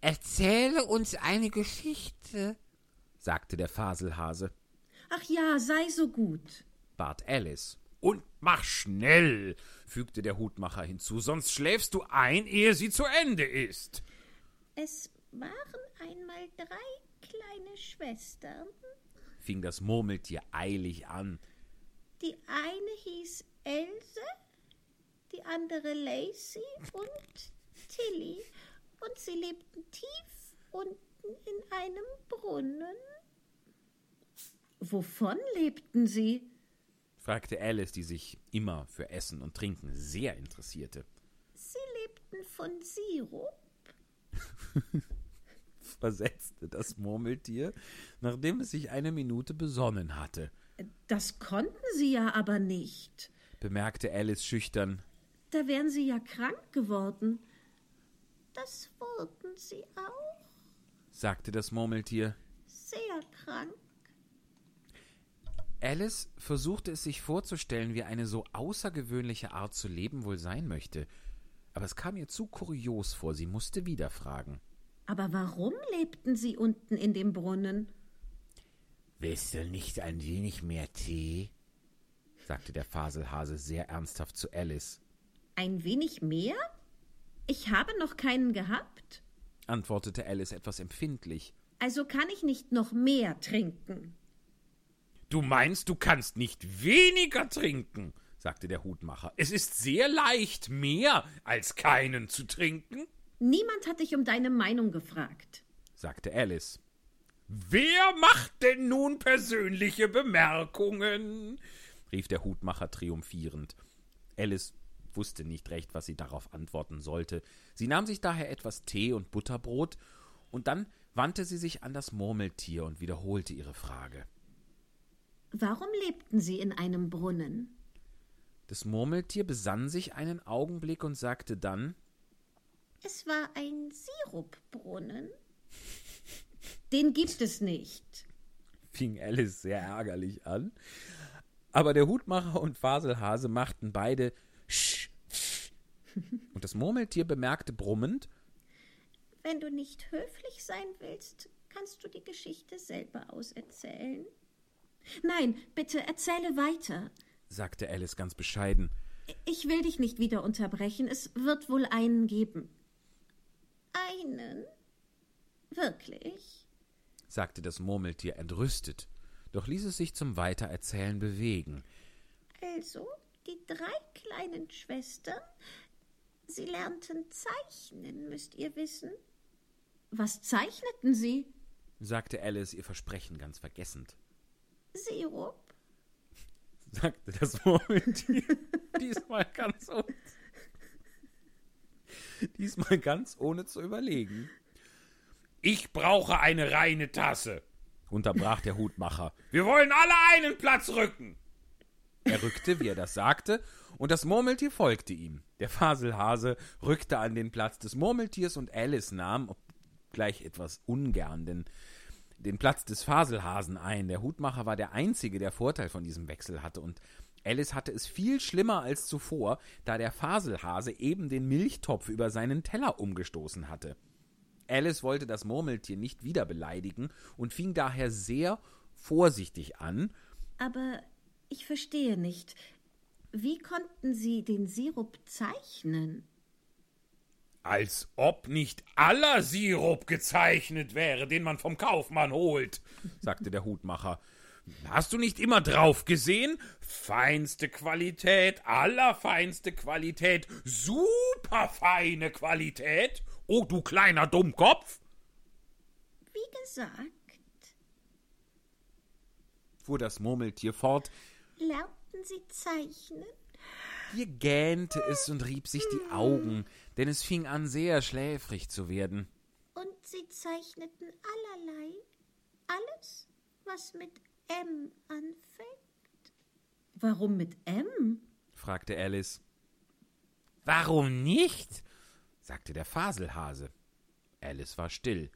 Erzähle uns eine Geschichte, sagte der Faselhase, Ach ja, sei so gut. bat Alice. Und mach schnell, fügte der Hutmacher hinzu, sonst schläfst du ein, ehe sie zu Ende ist. Es waren einmal drei kleine Schwestern. Fing das Murmeltier eilig an. Die eine hieß Else, die andere Lacey und Tilly. Und sie lebten tief unten in einem Brunnen. Wovon lebten sie? fragte Alice, die sich immer für Essen und Trinken sehr interessierte. Sie lebten von Sirup. Versetzte das Murmeltier, nachdem es sich eine Minute besonnen hatte, Das konnten sie ja aber nicht. bemerkte Alice schüchtern. Da wären sie ja krank geworden. Das wurden sie auch. sagte das Murmeltier. Sehr krank. Alice versuchte es sich vorzustellen, wie eine so außergewöhnliche Art zu leben wohl sein möchte. Aber es kam ihr zu kurios vor, sie musste wieder fragen. Aber warum lebten sie unten in dem Brunnen? Willst du nicht ein wenig mehr Tee? sagte der Faselhase sehr ernsthaft zu Alice, Ein wenig mehr? Ich habe noch keinen gehabt. antwortete Alice etwas empfindlich. Also kann ich nicht noch mehr trinken. Du meinst, du kannst nicht weniger trinken, sagte der Hutmacher. Es ist sehr leicht, mehr als keinen zu trinken, Niemand hat dich um deine Meinung gefragt. sagte Alice. Wer macht denn nun persönliche Bemerkungen? rief der Hutmacher triumphierend. Alice wusste nicht recht, was sie darauf antworten sollte. Sie nahm sich daher etwas Tee und Butterbrot, und dann wandte sie sich an das Murmeltier und wiederholte ihre Frage. Warum lebten sie in einem Brunnen? Das Murmeltier besann sich einen Augenblick und sagte dann Es war ein Sirupbrunnen. Den gibt es nicht. fing Alice sehr ärgerlich an. Aber der Hutmacher und Faselhase machten beide Sch, Sch. Und das Murmeltier bemerkte brummend, Wenn du nicht höflich sein willst, kannst du die Geschichte selber auserzählen. Nein, bitte erzähle weiter. sagte Alice ganz bescheiden. Ich will dich nicht wieder unterbrechen. Es wird wohl einen geben. Einen? Wirklich? sagte das Murmeltier entrüstet, doch ließ es sich zum Weitererzählen bewegen. Also, die drei kleinen Schwestern, sie lernten zeichnen, müsst ihr wissen. Was zeichneten sie? sagte Alice ihr Versprechen ganz vergessend. Sirup. sagte das Murmeltier. Diesmal ganz ohne. Diesmal ganz ohne zu überlegen. Ich brauche eine reine Tasse, unterbrach der Hutmacher. Wir wollen alle einen Platz rücken. Er rückte, wie er das sagte, und das Murmeltier folgte ihm. Der Faselhase rückte an den Platz des Murmeltiers und Alice nahm, gleich etwas ungern, den, den Platz des Faselhasen ein. Der Hutmacher war der Einzige, der Vorteil von diesem Wechsel hatte, und Alice hatte es viel schlimmer als zuvor, da der Faselhase eben den Milchtopf über seinen Teller umgestoßen hatte. Alice wollte das Murmeltier nicht wieder beleidigen und fing daher sehr vorsichtig an, Aber Ich verstehe nicht. Wie konnten Sie den Sirup zeichnen? Als ob nicht aller Sirup gezeichnet wäre, den man vom Kaufmann holt, sagte der Hutmacher. Hast du nicht immer drauf gesehen? Feinste Qualität, allerfeinste Qualität, superfeine Qualität. Oh, du kleiner Dummkopf, Wie gesagt, fuhr das Murmeltier fort. lernten Sie zeichnen? Hier gähnte es und rieb sich die Augen, denn es fing an, sehr schläfrig zu werden. Und Sie zeichneten allerlei, alles, was mit M anfängt. Warum mit M? fragte Alice. Warum nicht? sagte der Faselhase. Alice war still.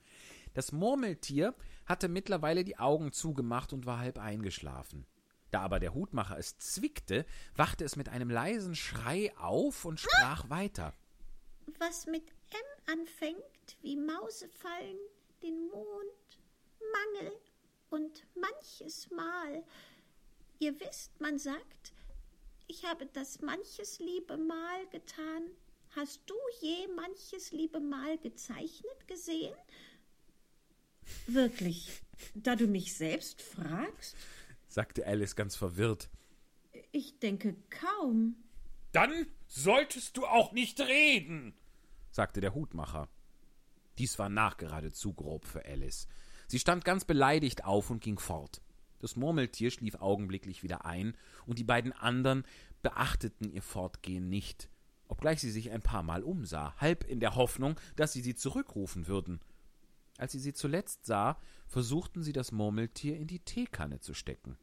Das Murmeltier hatte mittlerweile die Augen zugemacht und war halb eingeschlafen. Da aber der Hutmacher es zwickte, wachte es mit einem leisen Schrei auf und sprach weiter. Was mit M anfängt, wie Mausefallen, den Mond, Mangel und manches Mal. Ihr wisst, man sagt, ich habe das manches liebe Mal getan. Hast du je manches liebe Mal gezeichnet gesehen? Wirklich, da du mich selbst fragst? sagte Alice ganz verwirrt. Ich denke kaum. Dann solltest du auch nicht reden, sagte der Hutmacher. Dies war nachgerade zu grob für Alice. Sie stand ganz beleidigt auf und ging fort. Das Murmeltier schlief augenblicklich wieder ein, und die beiden anderen beachteten ihr Fortgehen nicht, obgleich sie sich ein paar Mal umsah, halb in der Hoffnung, dass sie sie zurückrufen würden. Als sie sie zuletzt sah, versuchten sie das Murmeltier in die Teekanne zu stecken.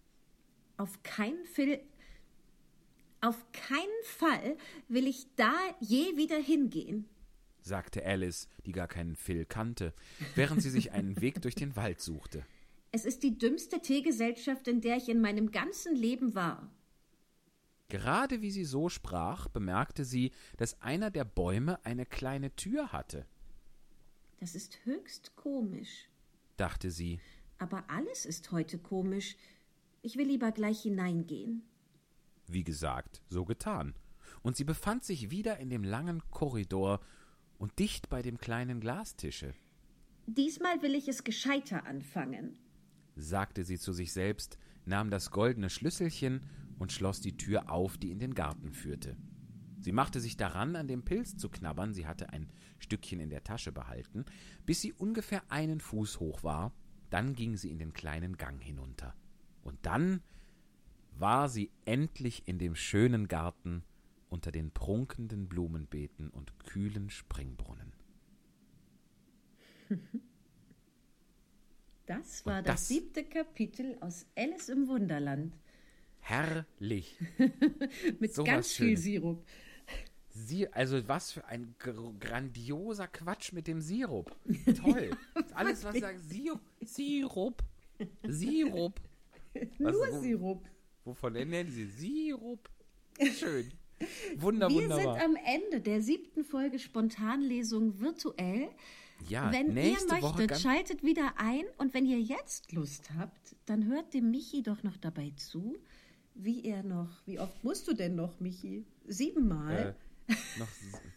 Auf keinen Fall, auf keinen Fall will ich da je wieder hingehen. Sagte Alice, die gar keinen Phil kannte, während sie sich einen Weg durch den Wald suchte. Es ist die dümmste Teegesellschaft, in der ich in meinem ganzen Leben war. Gerade wie sie so sprach, bemerkte sie, dass einer der Bäume eine kleine Tür hatte. Das ist höchst komisch. Dachte sie, Aber alles ist heute komisch. Ich will lieber gleich hineingehen. wie gesagt, so getan. Und sie befand sich wieder in dem langen Korridor und dicht bei dem kleinen Glastische, Diesmal will ich es gescheiter anfangen. sagte sie zu sich selbst, nahm das goldene Schlüsselchen und schloss die Tür auf, die in den Garten führte. Sie machte sich daran, an dem Pilz zu knabbern, sie hatte ein Stückchen in der Tasche behalten, bis sie ungefähr einen Fuß hoch war, dann ging sie in den kleinen Gang hinunter. Und dann war sie endlich in dem schönen Garten unter den prunkenden Blumenbeeten und kühlen Springbrunnen. Das war das, das- siebte Kapitel aus Alice im Wunderland. Herrlich. Mit So ganz viel Schönes. Sirup. Sie, also was für ein gr grandioser Quatsch mit dem Sirup. Toll. Alles, was sagt Sirup. Sirup. Sirup. Was- Nur wo- Sirup. Wovon nennen Sie Sirup? Schön. Wunder, Wir sind wunderbar. am Ende der siebten Folge Spontanlesung virtuell. Ja, wenn ihr möchtet, schaltet wieder ein und wenn ihr jetzt Lust habt, dann hört dem Michi doch noch dabei zu, wie er noch, wie oft musst du denn noch, Michi? Siebenmal äh, noch,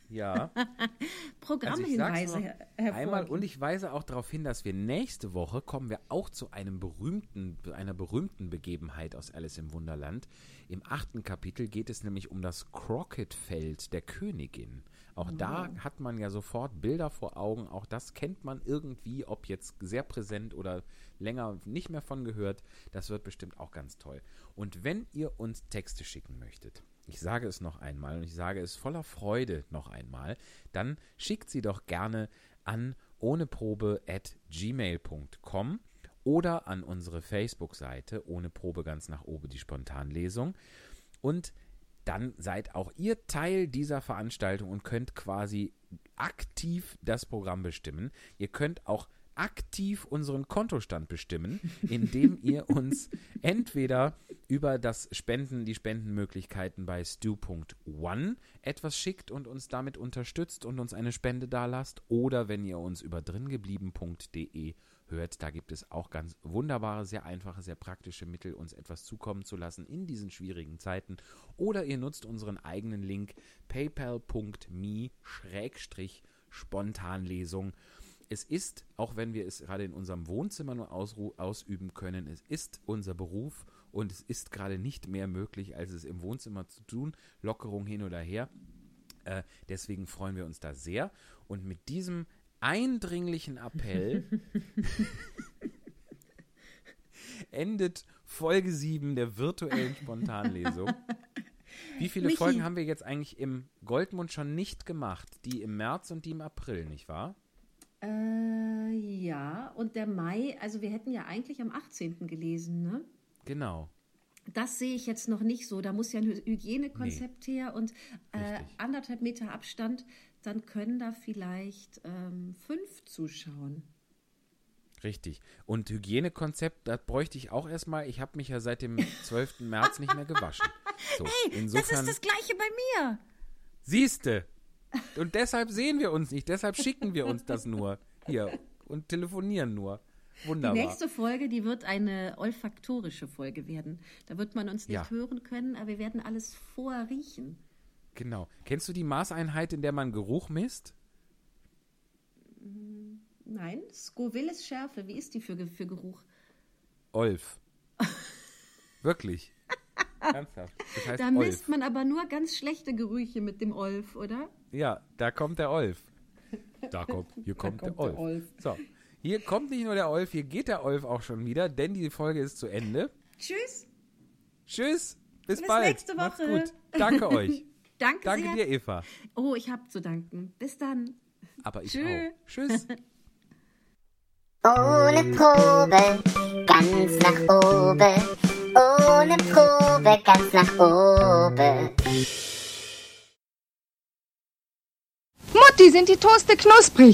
ja. Also Programmhinweise her noch einmal und ich weise auch darauf hin, dass wir nächste Woche kommen wir auch zu einem berühmten, einer berühmten Begebenheit aus Alice im Wunderland. Im achten Kapitel geht es nämlich um das Crockett-Feld der Königin. Auch da hat man ja sofort Bilder vor Augen. Auch das kennt man irgendwie, ob jetzt sehr präsent oder länger nicht mehr von gehört. Das wird bestimmt auch ganz toll. Und wenn ihr uns Texte schicken möchtet, ich sage es noch einmal und ich sage es voller Freude noch einmal, dann schickt sie doch gerne an ohneprobe at gmail.com oder an unsere Facebook-Seite ohne Probe ganz nach oben die Spontanlesung. Und dann seid auch ihr Teil dieser Veranstaltung und könnt quasi aktiv das Programm bestimmen. Ihr könnt auch aktiv unseren Kontostand bestimmen, indem ihr uns entweder über das Spenden, die Spendenmöglichkeiten bei stu.one etwas schickt und uns damit unterstützt und uns eine Spende dalasst, oder wenn ihr uns über dringeblieben.de hört. Da gibt es auch ganz wunderbare, sehr einfache, sehr praktische Mittel, uns etwas zukommen zu lassen in diesen schwierigen Zeiten. Oder ihr nutzt unseren eigenen Link paypal.me-spontanlesung. Es ist, auch wenn wir es gerade in unserem Wohnzimmer nur ausüben können, es ist unser Beruf und es ist gerade nicht mehr möglich, als es im Wohnzimmer zu tun. Lockerung hin oder her. Äh, deswegen freuen wir uns da sehr. Und mit diesem eindringlichen Appell endet Folge 7 der virtuellen Spontanlesung. Wie viele Michi. Folgen haben wir jetzt eigentlich im Goldmund schon nicht gemacht? Die im März und die im April, nicht wahr? Äh, ja, und der Mai, also wir hätten ja eigentlich am 18. gelesen, ne? Genau. Das sehe ich jetzt noch nicht so. Da muss ja ein Hy- Hygienekonzept her und äh, anderthalb Meter Abstand. Dann können da vielleicht ähm, fünf zuschauen. Richtig. Und Hygienekonzept, das bräuchte ich auch erstmal. Ich habe mich ja seit dem 12. März nicht mehr gewaschen. So, insofern, Gleiche bei mir. siehste. Und deshalb sehen wir uns nicht. Deshalb schicken wir uns das nur hier und telefonieren nur. Die Wunderbar. nächste Folge, die wird eine olfaktorische Folge werden. Da wird man uns nicht Ja. hören können, aber wir werden alles vorriechen. Genau. Kennst du die Maßeinheit, in der man Geruch misst? Nein, Scoville ist Schärfe. Wie ist die für, für Geruch? Olf. Wirklich. Ernsthaft. Das heißt Da Olf. misst man aber nur ganz schlechte Gerüche mit dem Olf, oder? Ja, da kommt der Olf. Da kommt, hier kommt, kommt der, der Olf. Olf. So, hier kommt nicht nur der Olf, hier geht der Olf auch schon wieder, denn die Folge ist zu Ende. Tschüss. Tschüss, bis, Bis bald. nächste Macht's Woche. gut. Danke euch. Danke, Danke sehr. dir, Eva. Oh, ich habe zu danken. Bis dann. Aber ich Tschö. auch. Tschüss. Ohne Probe, ganz nach oben. Ohne Probe, ganz nach oben. Mutti, sind die Toaste knusprig?